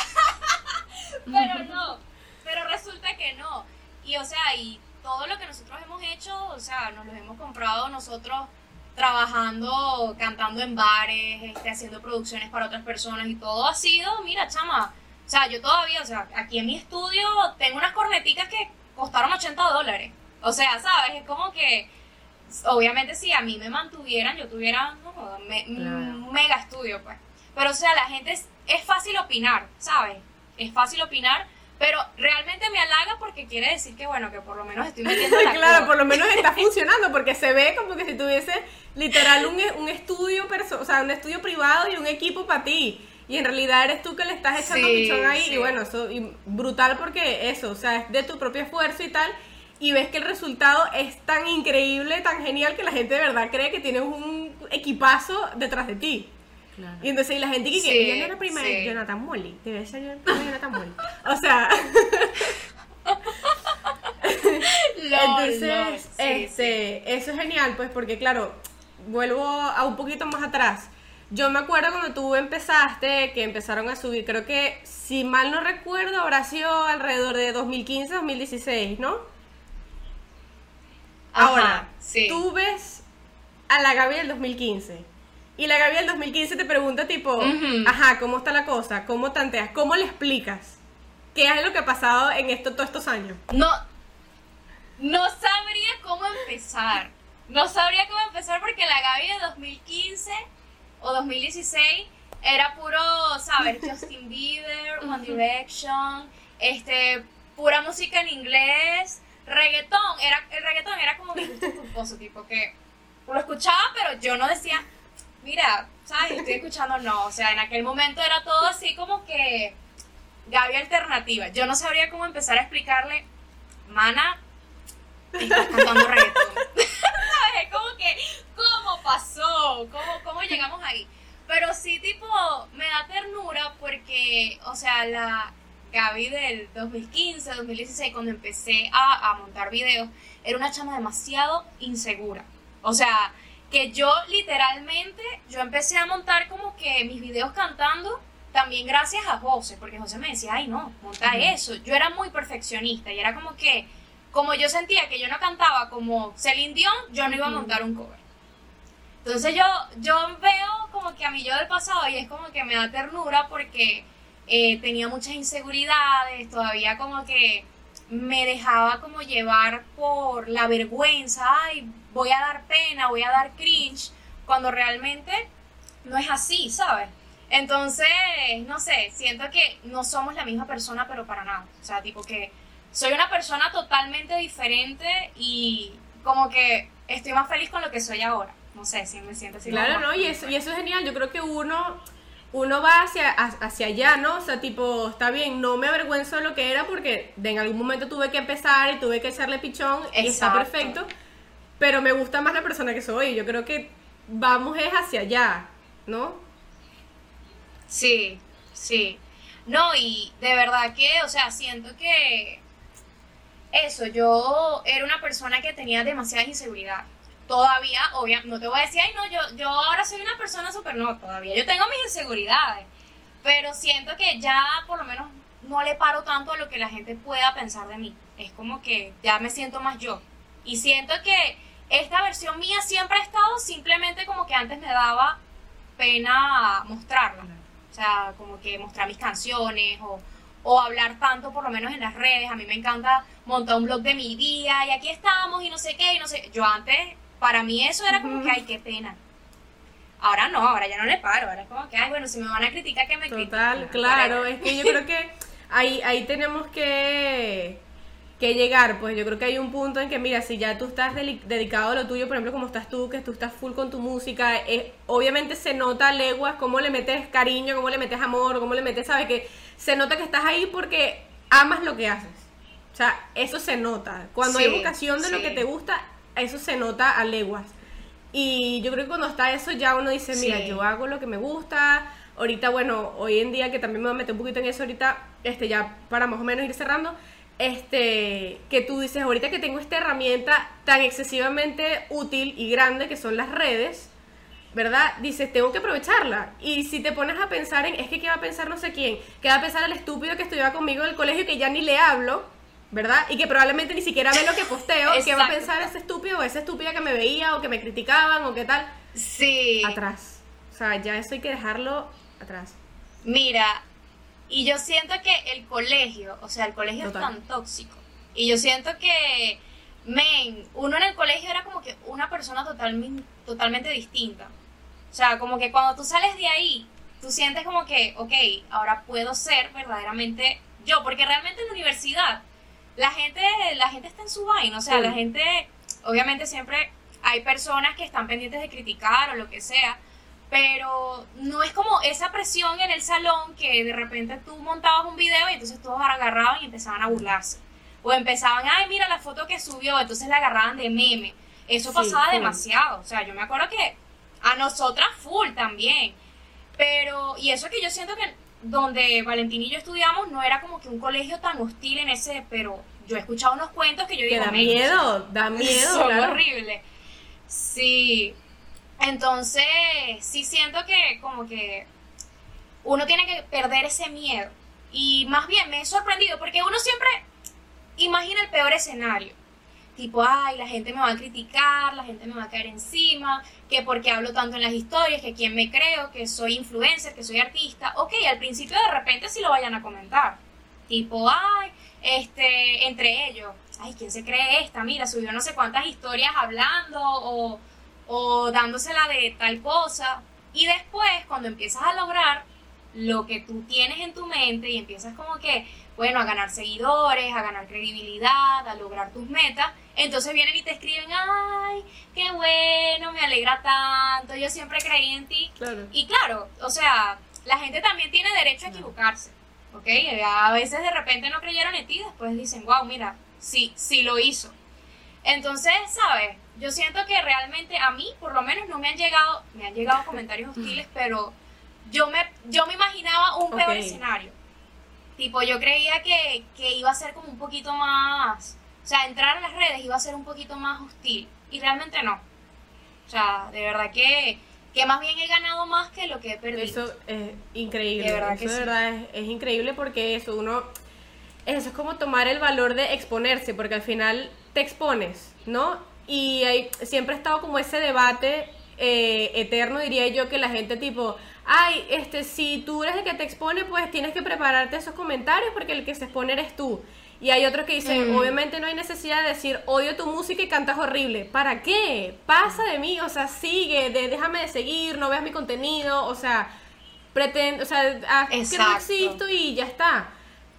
pero no, pero resulta que no. Y o sea, y todo lo que nosotros hemos hecho, o sea, nos lo hemos comprado nosotros trabajando, cantando en bares, este, haciendo producciones para otras personas y todo ha sido, mira, chama, o sea, yo todavía, o sea, aquí en mi estudio tengo unas corneticas que costaron 80 dólares. O sea, ¿sabes? Es como que, obviamente si a mí me mantuvieran, yo tuviera un mega estudio, pues. Pero, o sea, la gente es, es fácil opinar, ¿sabes? es fácil opinar, pero realmente me halaga porque quiere decir que, bueno, que por lo menos estoy metiendo la Claro, por lo menos está funcionando, porque se ve como que si tuviese literal un, un estudio, o sea, un estudio privado y un equipo para ti. Y en realidad eres tú que le estás echando pichón ahí. Y bueno, eso y brutal porque eso, o sea, es de tu propio esfuerzo y tal. Y ves que el resultado es tan increíble, tan genial, que la gente de verdad cree que tienes un equipazo detrás de ti. Y entonces y la gente que, sí, yo no era prima de Jonathan Molly, debe ser Jonathan Molly. O sea, entonces, este, eso es genial, pues, porque claro, vuelvo a un poquito más atrás. Yo me acuerdo cuando tú empezaste, que empezaron a subir, creo que, si mal no recuerdo, habrá sido alrededor de 2015, 2016, ¿no? Ahora, sí. tú ves a la Gaby del 2015 y la Gaby del 2015 te pregunta tipo, ajá, ¿cómo está la cosa? ¿Cómo tanteas? ¿Cómo le explicas? ¿Qué es lo que ha pasado en esto todos estos años? No, no sabría cómo empezar. No sabría cómo empezar porque la Gaby de 2015 o 2016 era puro, ¿sabes? Justin Bieber, One Direction, este, pura música en inglés, reggaetón. Era, el reggaetón era como mi gusto culposo, tipo que lo escuchaba, pero yo no decía, mira, ¿sabes? Estoy escuchando, no. O sea, en aquel momento era todo así como que Gaby alternativa. Yo no sabría cómo empezar a explicarle, mana, estás cantando reggaetón. ¿Sabes? Es como que, ¿cómo pasó? ¿Cómo, ¿Cómo llegamos ahí? Pero sí, tipo, me da ternura porque, o sea, la Gaby del 2015, 2016, cuando empecé a, a montar videos, era una chama demasiado insegura. O sea, que yo literalmente, yo empecé a montar como que mis videos cantando, también gracias a José, porque José me decía, ay no, monta eso. Yo era muy perfeccionista y era como que, como yo sentía que yo no cantaba como Celine Dion, yo no iba a montar un cover. Entonces yo, yo veo como que a mí yo del pasado y es como que me da ternura porque eh, tenía muchas inseguridades, todavía como que me dejaba como llevar por la vergüenza, ay, voy a dar pena, voy a dar cringe, cuando realmente no es así, ¿sabes? Entonces, no sé, siento que no somos la misma persona, pero para nada. O sea, tipo que soy una persona totalmente diferente y como que estoy más feliz con lo que soy ahora. No sé, si me siento así. Claro, ¿no? Y eso, y eso es genial. Yo creo que uno, uno va hacia, ha- hacia allá, ¿no? O sea, tipo, está bien, no me avergüenzo de lo que era porque en algún momento tuve que empezar y tuve que echarle pichón y está Exacto. perfecto. Pero me gusta más la persona que soy. Yo creo que vamos es hacia allá, ¿no? Sí, sí. No, y de verdad que, o sea, siento que eso, yo era una persona que tenía demasiada inseguridad. Todavía, obvio, no te voy a decir, ay, no, yo, yo ahora soy una persona súper, no, todavía yo tengo mis inseguridades. Pero siento que ya por lo menos no le paro tanto a lo que la gente pueda pensar de mí. Es como que ya me siento más yo. Y siento que esta versión mía siempre ha estado simplemente como que antes me daba pena mostrarla. O sea, como que mostrar mis canciones o, o hablar tanto, por lo menos en las redes. A mí me encanta montar un blog de mi día y aquí estamos y no sé qué y no sé. Yo antes, para mí eso era como que, ay, qué pena. Ahora no, ahora ya no le paro. Ahora es como que, ay, bueno, si me van a criticar, que me Total, critiquen. claro. Whatever. Es que yo creo que ahí, ahí tenemos que, que llegar. Pues yo creo que hay un punto en que, mira, si ya tú estás dedicado a lo tuyo, por ejemplo, como estás tú, que tú estás full con tu música, eh, obviamente se nota a leguas cómo le metes cariño, cómo le metes amor, cómo le metes, ¿sabes? Que se nota que estás ahí porque amas lo que haces. O sea, eso se nota. Cuando hay Sí, vocación de lo sí. que te gusta, eso se nota a leguas. Y yo creo que cuando está eso ya uno dice, mira, Sí. yo hago lo que me gusta. Ahorita, bueno, hoy en día que también me voy a meter un poquito en eso ahorita, este ya para más o menos ir cerrando, este que tú dices, ahorita que tengo esta herramienta tan excesivamente útil y grande que son las redes, ¿verdad? Dices, tengo que aprovecharla. Y si te pones a pensar en, es que qué va a pensar no sé quién, qué va a pensar el estúpido que estudiaba conmigo en el colegio que ya ni le hablo, ¿verdad? Y que probablemente ni siquiera ve lo que posteo, qué va a pensar ese estúpido o esa estúpida que me veía o que me criticaban o qué tal Sí. atrás. O sea, ya eso hay que dejarlo atrás. Mira, y yo siento que el colegio, o sea, el colegio Total. es tan tóxico. Y yo siento que, men, uno en el colegio era como que una persona totalmente, totalmente distinta. O sea, como que cuando tú sales de ahí, tú sientes como que, ok, ahora puedo ser verdaderamente yo, porque realmente en la universidad la gente, la gente está en su vaina, o sea, Sí. la gente, obviamente siempre hay personas que están pendientes de criticar o lo que sea, pero no es como esa presión en el salón que de repente tú montabas un video y entonces todos agarraban y empezaban a burlarse. O empezaban, ay, mira la foto que subió, entonces la agarraban de meme. Eso Sí, pasaba demasiado. O sea, yo me acuerdo que a nosotras full también. Pero, y eso que yo siento que donde Valentín y yo estudiamos no era como que un colegio tan hostil en ese, pero yo he escuchado unos cuentos que yo digo, da "Men, miedo, da miedo, son claro. horribles. Sí. Entonces, sí siento que como que uno tiene que perder ese miedo. Y más bien me he sorprendido porque uno siempre imagina el peor escenario. tipo, ay, la gente me va a criticar, la gente me va a caer encima, que porque hablo tanto en las historias, que quién me creo, que soy influencer, que soy artista. Ok, al principio de repente sí lo vayan a comentar. Tipo, ay, este, entre ellos, ay, ¿quién se cree esta? Mira, subió no sé cuántas historias hablando o, o dándosela de tal cosa. Y después, cuando empiezas a lograr lo que tú tienes en tu mente y empiezas como que, bueno, a ganar seguidores, a ganar credibilidad, a lograr tus metas, entonces vienen y te escriben, ay, qué bueno, me alegra tanto, yo siempre creí en ti. Y claro, o sea, la gente también tiene derecho a equivocarse, ¿ok? A veces de repente no creyeron en ti, después dicen, wow, mira, sí, sí lo hizo. Entonces, ¿sabes? Yo siento que realmente a mí, por lo menos, no me han llegado, me han llegado comentarios hostiles, pero yo me, yo me imaginaba un peor escenario. Tipo, yo creía que, que iba a ser como un poquito más, o sea, entrar a las redes iba a ser un poquito más hostil. Y realmente no. O sea, de verdad que, que más bien he ganado más que lo que he perdido. Eso es increíble. De verdad eso de verdad es, es, increíble porque eso uno... Eso es como tomar el valor de exponerse, porque al final te expones, ¿no? Y hay, siempre ha estado como ese debate eh, eterno, diría yo, que la gente tipo, ay, este, si tú eres el que te expone, pues tienes que prepararte esos comentarios porque el que se expone eres tú. Y hay otros que dicen, mm. obviamente no hay necesidad de decir, odio tu música y cantas horrible. ¿Para qué? Pasa de mí, o sea, sigue, déjame de seguir, no veas mi contenido, o sea, pretendo, o sea, haz que no existo y ya está.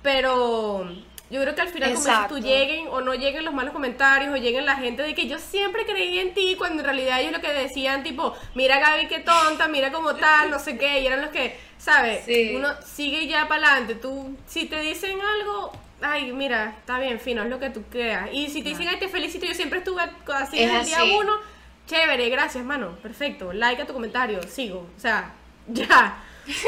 Pero yo creo que al final, como si tú lleguen o no lleguen los malos comentarios o lleguen la gente de que yo siempre creí en ti, cuando en realidad ellos lo que decían, tipo, mira Gaby qué tonta, mira como tal, no sé qué, y eran los que, ¿sabes? Uno sigue ya para adelante. Tú, si te dicen algo, ay, mira, está bien, fino, es lo que tú creas. Y si te dicen, ay, te felicito, yo siempre estuve así desde el día uno, chévere, gracias, mano, perfecto, like a tu comentario, sigo, o sea, ya.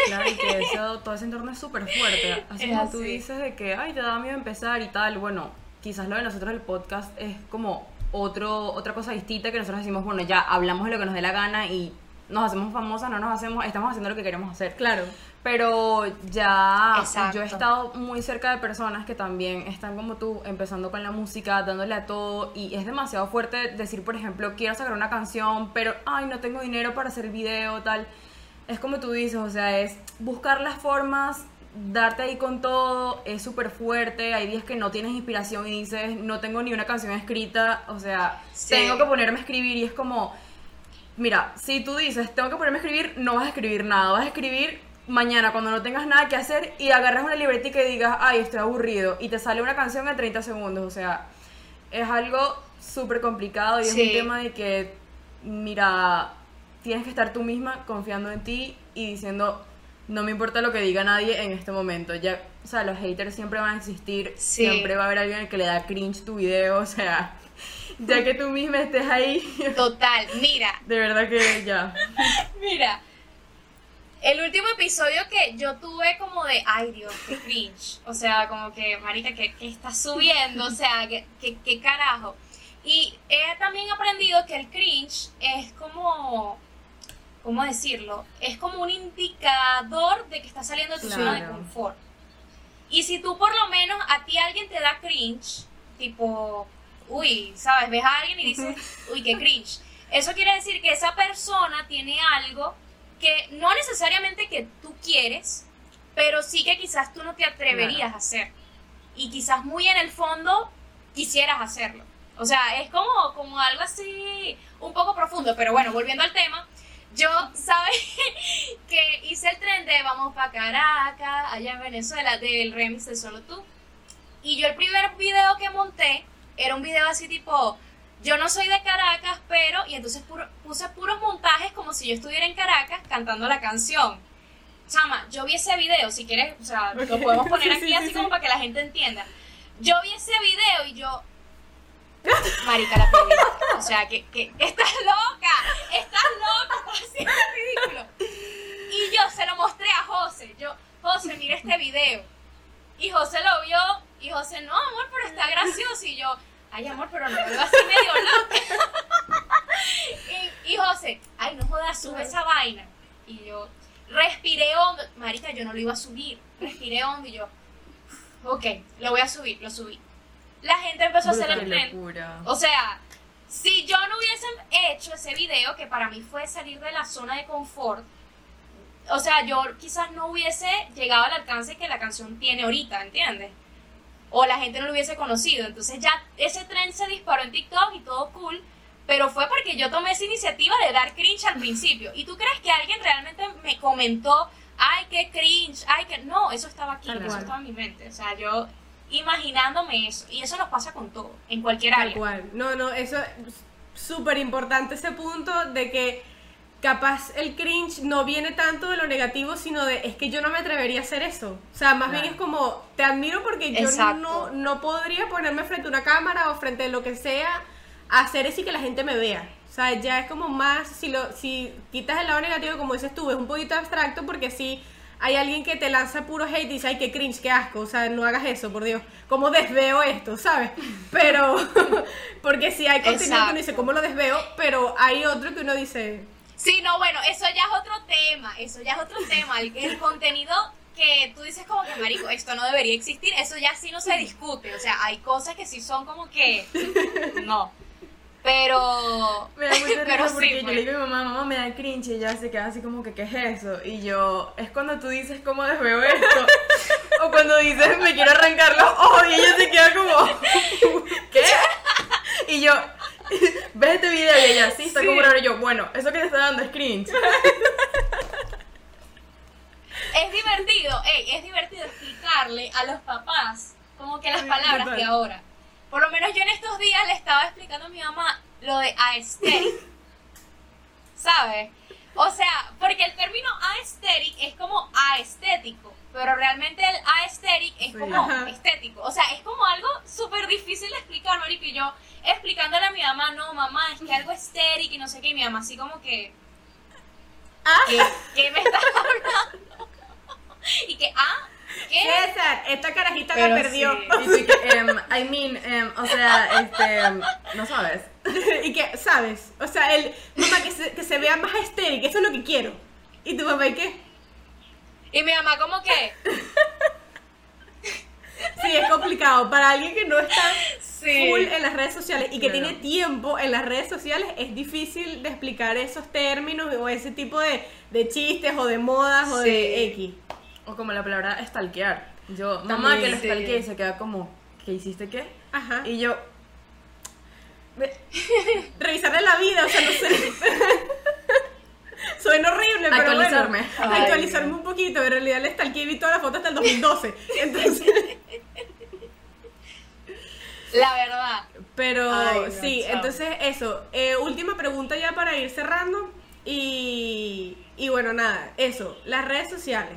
Claro, y que todo ese entorno es súper fuerte. Así como tú dices de que, ay, te da miedo empezar y tal. Bueno, quizás lo de nosotros el podcast es como otro, otra cosa distinta que nosotros decimos, bueno, ya hablamos de lo que nos dé la gana y nos hacemos famosas, no nos hacemos, estamos haciendo lo que queremos hacer. Claro. Pero ya yo he estado muy cerca de personas que también están como tú, empezando con la música, dándole a todo, y es demasiado fuerte decir, por ejemplo, quiero sacar una canción, pero, ay, no tengo dinero para hacer el video, tal es como tú dices, o sea, es buscar las formas, darte ahí con todo, es súper fuerte, hay días que no tienes inspiración y dices, no tengo ni una canción escrita, o sea, tengo que ponerme a escribir y es como, mira, si tú dices, tengo que ponerme a escribir, no vas a escribir nada, vas a escribir mañana cuando no tengas nada que hacer y agarras una libretita y digas, ay, estoy aburrido, y te sale una canción en 30 segundos, o sea, es algo súper complicado y es un tema de que, mira, tienes que estar tú misma confiando en ti y diciendo, no me importa lo que diga nadie en este momento. Ya, o sea, los haters siempre van a existir, siempre va a haber alguien que le da cringe tu video, o sea, ya que tú misma estés ahí. Total, mira. De verdad que ya. mira. El último episodio que yo tuve como de, ay Dios, qué cringe. O sea, como que, marica, que, que está subiendo, o sea, que, que carajo. Y he también aprendido que el cringe es como ¿cómo decirlo? Es como un indicador de que estás saliendo de tu zona de confort. Y si tú por lo menos a ti alguien te da cringe, tipo, uy, ¿sabes? Ves a alguien y dices, uy, qué cringe. Eso quiere decir que esa persona tiene algo que no necesariamente que tú quieres, pero sí que quizás tú no te atreverías a hacer. Y quizás muy en el fondo quisieras hacerlo. O sea, es como, como algo así un poco profundo. Pero bueno, volviendo al tema, yo, ¿sabes? que hice el tren de Vamos para Caracas, allá en Venezuela, del remix de Solo Tú. Y yo el primer video que monté era un video así tipo, yo no soy de Caracas, pero, y entonces puse puros montajes como si yo estuviera en Caracas cantando la canción. Chama, yo vi ese video, si quieres, o sea, lo podemos poner aquí así como para que la gente entienda. Yo vi ese video y yo, Marica, la perdí. O sea, que, estás loca, estás loca, estás haciendo ridículo. Y yo se lo mostré a José. Yo, José, mira este video. Y José lo vio y José, no, amor, pero está gracioso. Y yo, ay, amor, pero no me así medio loca. y, y José, ay, no jodas, sube esa vaina. Y yo, respiré hondo. Marica, yo no lo iba a subir. Respiré hondo y yo, ok, lo voy a subir, lo subí la gente empezó a hacer el tren. O sea, si yo no hubiese hecho ese video, que para mí fue salir de la zona de confort, o sea, yo quizás no hubiese llegado al alcance que la canción tiene ahorita, ¿entiendes? O la gente no lo hubiese conocido. Entonces ya ese tren se disparó en TikTok y todo cool, pero fue porque yo tomé esa iniciativa de dar cringe al principio. ¿Y tú crees que alguien realmente me comentó, ay, qué cringe, ay, que... No, eso estaba aquí, Tal eso cual. estaba en mi mente. O sea, yo imaginándome eso. Y eso nos pasa con todo, en cualquier Tal área. cual. No, no, eso es súper importante ese punto de que capaz el cringe no viene tanto de lo negativo, sino de es que yo no me atrevería a hacer eso. O sea, más bien Claro. es como, te admiro porque yo Exacto. no, no podría ponerme frente a una cámara o frente a lo que sea a hacer eso y que la gente me vea. O sea, ya es como más, si, lo, si quitas el lado negativo, como dices tú, es un poquito abstracto porque sí hay alguien que te lanza puro hate y dice, ay, qué cringe, qué asco, o sea, no hagas eso, por Dios, ¿cómo desveo esto, sabes? Pero, porque sí hay contenido que uno dice. ¿cómo lo desveo? Pero hay otro que uno dice, Sí, no, bueno, eso ya es otro tema, eso ya es otro tema. El, el contenido que tú dices como que, marico, esto no debería existir, eso ya sí no se discute. O sea, hay cosas que sí son como que, no. Pero, Me da mucha risa porque sí, yo pues. le digo a mi mamá, mamá me da cringe y ella se queda así como que, ¿qué es eso? Y yo, es cuando tú dices, ¿cómo desveo esto? o cuando dices, me quiero arrancar los ojos y ella se queda como, ¿qué? Y yo, ¿ves este video? Y ella, sí, está Sí. como raro. Y yo, bueno, eso que te está dando es cringe. es divertido, ey, es divertido explicarle a los papás como que las Sí, palabras total. que ahora. Por lo menos yo en estos días le estaba explicando a mi mamá lo de aesthetic. ¿Sabes? O sea, porque el término aesthetic es como aestético, pero realmente el aesthetic es como Ajá. estético. O sea, es como algo súper difícil de explicar, marico. Y yo explicándole a mi mamá, no, mamá, es que algo estético y no sé qué. Y mi mamá así como que... ¿Qué, ¿Qué me estás hablando? y que, ah, ¿qué? César, esta carajita Pero la perdió. sí. Y que, em, I mean, em, o sea, este, em, no sabes. y que, ¿sabes? O sea, el, mamá, que se, que se vea más estéril, eso es lo que quiero. ¿Y tu papá y qué? Y mi mamá como que... Sí, es complicado. Para alguien que no está Sí. full en las redes sociales y que Claro. tiene tiempo en las redes sociales, es difícil de explicar esos términos o ese tipo de, de chistes o de modas o de. X. O como la palabra stalkear. Yo, mamá, que lo sí. stalkeé y se queda como, ¿qué hiciste qué? Ajá. Y yo, Revisarle la vida, o sea, no sé. Suena horrible, pero Actualizarme. bueno. Ay, actualizarme un poquito. En realidad le stalkeé y vi todas las fotos hasta el 2012. Entonces, La verdad. pero Ay, sí, chao. entonces eso. Eh, última pregunta ya para ir cerrando. Y, y bueno, nada, eso, las redes sociales.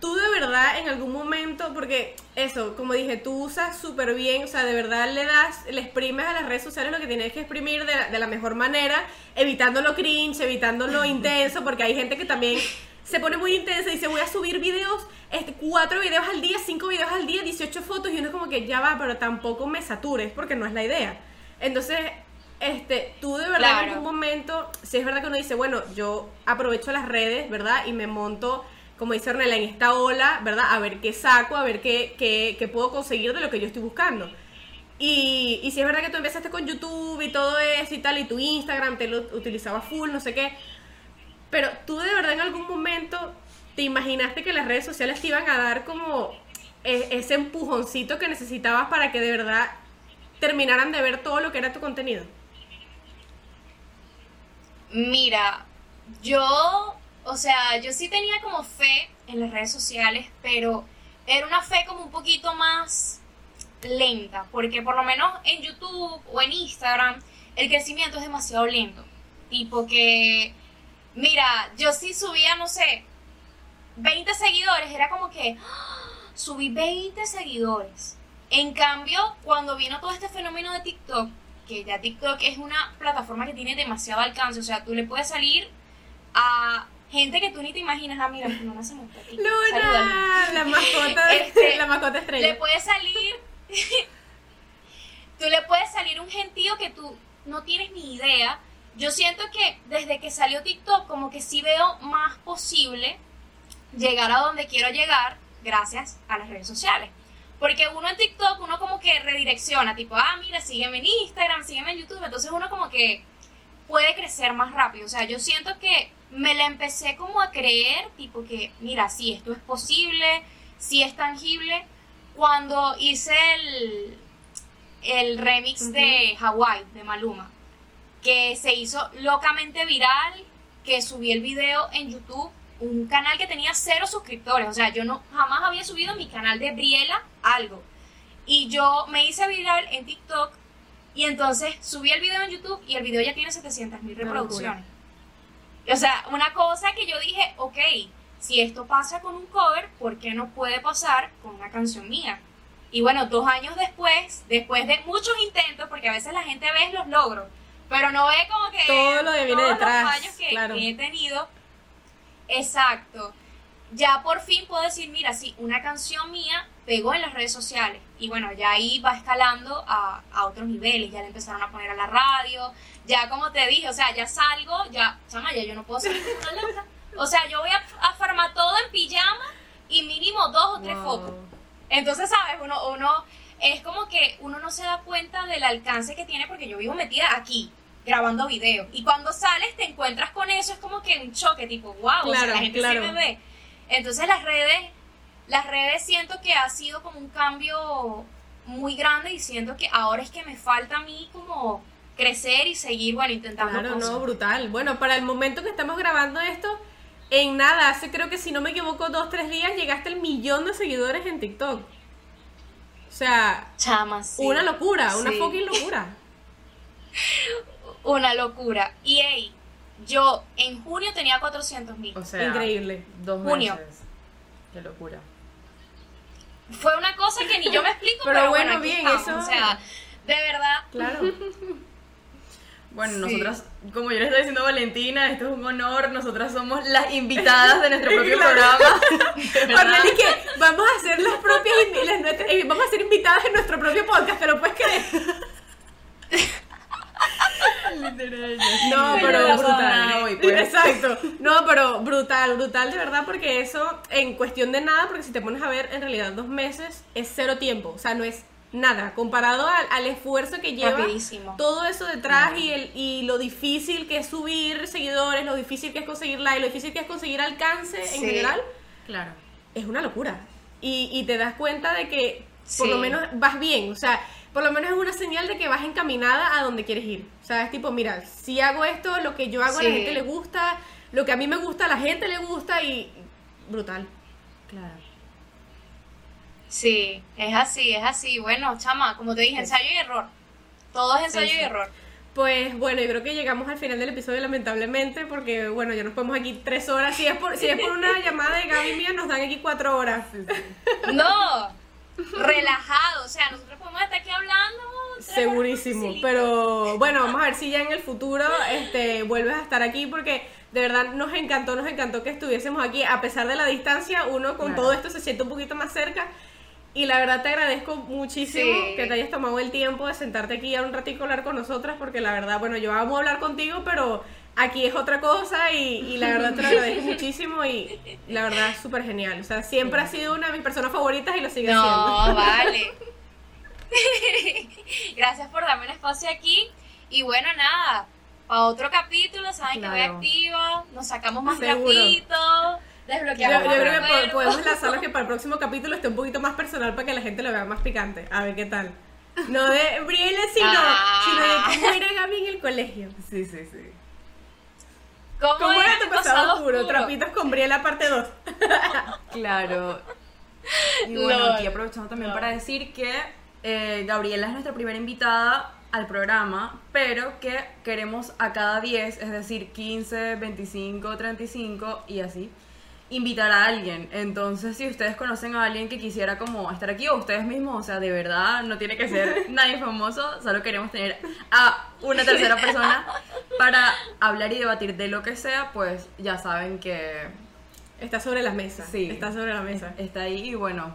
Tú de verdad en algún momento, porque eso, como dije, tú usas súper bien, o sea, de verdad le das, le exprimes a las redes sociales lo que tienes que exprimir de la, de la mejor manera, evitando lo cringe, evitando lo intenso, porque hay gente que también se pone muy intensa y dice, voy a subir videos, este, cuatro videos al día, cinco videos al día, 18 fotos, y uno es como que ya va, pero tampoco me satures, porque no es la idea. Entonces, este, tú de verdad en algún momento, si es verdad que uno dice, bueno, yo aprovecho las redes, ¿verdad? Y me monto, como dice Ornella, en esta ola, ¿verdad? A ver qué saco, a ver qué, qué, puedo conseguir de lo que yo estoy buscando. Y, y si es verdad que tú empezaste con YouTube y todo eso y tal, y tu Instagram te lo utilizabas full, no sé qué. Pero tú de verdad en algún momento te imaginaste que las redes sociales te iban a dar como e- ese empujoncito que necesitabas para que de verdad terminaran de ver todo lo que era tu contenido. Mira, yo, o sea, yo sí tenía como fe en las redes sociales, pero era una fe como un poquito más lenta, porque por lo menos en YouTube o en Instagram el crecimiento es demasiado lento. Tipo que, mira, yo sí subía, no sé, 20 seguidores, era como que ¡ah! subí 20 seguidores. En cambio, cuando vino todo este fenómeno de TikTok, que ya TikTok es una plataforma que tiene demasiado alcance, o sea, tú le puedes salir a gente que tú ni te imaginas, ah, mira, Luna se montó aquí. Luna, la mascota, Este, la mascota Le estrella. puede salir, tú le puedes salir un gentío que tú no tienes ni idea. Yo siento que desde que salió TikTok, como que sí veo más posible llegar a donde quiero llegar gracias a las redes sociales. Porque uno en TikTok, uno como que redirecciona, tipo, ah, mira, sígueme en Instagram, sígueme en YouTube, entonces uno como que puede crecer más rápido. O sea, yo siento que me la empecé como a creer, tipo que, mira, sí, esto es posible, sí es tangible. Cuando hice el, el remix de Hawaii, de Maluma, que se hizo locamente viral, que subí el video en YouTube, un canal que tenía cero suscriptores, o sea, yo no jamás había subido mi canal de Briela algo. Y yo me hice viral en TikTok y entonces subí el video en YouTube y el video ya tiene 700 mil reproducciones. O sea, una cosa que yo dije, ok, si esto pasa con un cover, ¿por qué no puede pasar con una canción mía? Y bueno, dos años después, después de muchos intentos, porque a veces la gente ve los logros, pero no ve como que todo lo que viene todos detrás, los fallos que, claro. que he tenido. Exacto. Ya por fin puedo decir, mira, sí, una canción mía pegó en las redes sociales. Y bueno, ya ahí va escalando a, a otros niveles. Ya le empezaron a poner a la radio. Ya como te dije, o sea, ya salgo, ya, chama, ya yo no puedo salir con una letra. O sea, yo voy a, a farmar todo en pijama y mínimo dos o tres Wow. fotos. Entonces, ¿sabes? Uno, uno, es como que uno no se da cuenta del alcance que tiene porque yo vivo metida aquí, grabando videos. Y cuando sales te encuentras con eso, es como que un choque, tipo, wow, o sea, la gente claro. sí me ve. Entonces las redes, las redes siento que ha sido como un cambio muy grande y siento que ahora es que me falta a mí como crecer y seguir, bueno, intentando Claro, cosas. no, brutal. Bueno, para el momento que estamos grabando esto, en nada, hace creo que si no me equivoco, dos, tres días llegaste al millón de seguidores en TikTok. O sea, Chama, sí. una locura, una Sí. fucking locura. Una locura. Y hey, yo en junio tenía 400 mil. O sea, Increíble. Dos Junio. meses. Qué locura. Fue una cosa que ni yo me explico, Pero pero, bueno, bueno, aquí bien, estamos. eso- O sea, de verdad, Claro. Bueno, Sí. nosotras, como yo le estaba diciendo a Valentina, esto es un honor, nosotras somos las invitadas de nuestro propio programa. Ornella, que vamos a hacer las propias las nuestras- eh, vamos a ser invitadas en nuestro propio podcast, ¿te lo puedes creer? No, Pero brutal. hoy, pues. Exacto. No, pero brutal, brutal de verdad, porque eso en cuestión de nada, porque si te pones a ver, en realidad dos meses es cero tiempo, o sea, no es nada comparado al, al esfuerzo que lleva Rapidísimo. todo eso detrás y, el, y lo difícil que es subir seguidores, lo difícil que es conseguir like, lo difícil que es conseguir alcance en general, Claro. es una locura. Y, y te das cuenta de que por Sí. lo menos vas bien, o sea, por lo menos es una señal de que vas encaminada a donde quieres ir. O sea, es tipo, mira, si hago esto, lo que yo hago a la gente le gusta, lo que a mí me gusta, a la gente le gusta y brutal. Claro. sí, es así, es así. Bueno, chama, como te dije, ensayo y error. Todo es ensayo y error. Pues bueno, yo creo que llegamos al final del episodio lamentablemente porque bueno, ya nos podemos aquí tres horas. Si es por, si es por una llamada de Gaby mía, nos dan aquí cuatro horas. No, relajado. O sea, nosotros podemos estar aquí hablando. Segurísimo, pero bueno, vamos a ver si ya en el futuro este, vuelves a estar aquí porque de verdad nos encantó, nos encantó que estuviésemos aquí, a pesar de la distancia, uno con Claro. todo esto se siente un poquito más cerca y la verdad te agradezco muchísimo Sí. que te hayas tomado el tiempo de sentarte aquí a un ratito a hablar con nosotras porque la verdad, bueno, yo amo hablar contigo, pero aquí es otra cosa y, y la verdad te lo agradezco muchísimo y la verdad es súper genial, o sea, siempre has sido una de mis personas favoritas y lo sigue siendo. No, vale. Gracias por darme un espacio aquí. Y bueno, nada, para otro capítulo, saben que voy activa, nos sacamos más trapitos, Yo, desbloqueamos yo más creo que podemos lanzarlo que para el próximo capítulo esté un poquito más personal para que la gente lo vea más picante. A ver qué tal. No de Brielle, sino, Ah. sino de cómo era Gaby en el colegio. Sí, sí, sí. ¿Cómo, ¿Cómo era tu pasado oscuro? oscuro? Trapitos con Briela parte 2. Claro. Y bueno, No, aquí aprovechando también no. para decir que eh, Gabriela es nuestra primera invitada al programa, pero que queremos a cada 10, es decir, 15, 25, 35 y así, invitar a alguien. Entonces, si ustedes conocen a alguien que quisiera como estar aquí o ustedes mismos, o sea, de verdad, no tiene que ser nadie famoso, solo queremos tener a una tercera persona para hablar y debatir de lo que sea, pues ya saben que Está sobre la mesa. Sí. Está sobre la mesa. está ahí y bueno,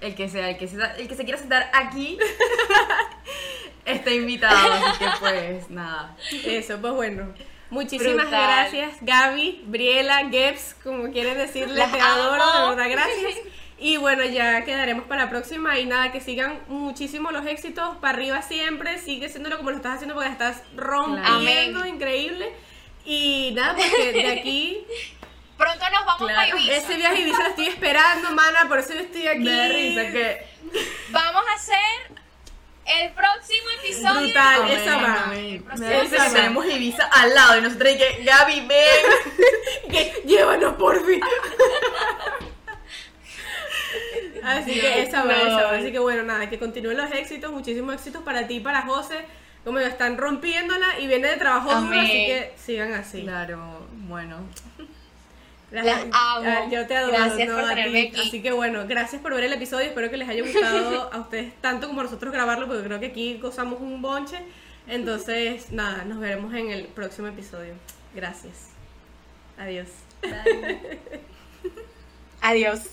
el que sea, el que se, el que se quiera sentar aquí está invitado, así que pues nada. Eso, pues bueno. Muchísimas Brutal. gracias, Gaby, Briela, Gebs, como quieren decirle, Las te adoro, amo. de verdad, gracias. Y bueno, ya quedaremos para la próxima y nada, que sigan muchísimo los éxitos, para arriba siempre, sigue haciéndolo como lo estás haciendo porque estás rompiendo, Amén. increíble. Y nada, porque de aquí, Pronto nos vamos Claro, a Ibiza. ese viaje a Ibiza lo estoy esperando, mana, por eso yo estoy aquí. Me da risa que. Vamos a hacer el próximo episodio. Brutal, esa va. Tenemos Ibiza al lado y nosotros y que Gaby, ven. que llévanos por fin. Así que esa va, esa va. Así que bueno, nada, que continúen los éxitos, muchísimos éxitos para ti y para José. Como están rompiéndola y viene de trabajo duro, así que sigan así. Claro, bueno. Las- Las amo. Yo te adoro. Gracias no, por tenerme aquí. Así que bueno, gracias por ver el episodio. Espero que les haya gustado a ustedes tanto como a nosotros grabarlo, porque creo que aquí gozamos un bonche. Entonces, nada, nos veremos en el próximo episodio. Gracias. Adiós. Adiós.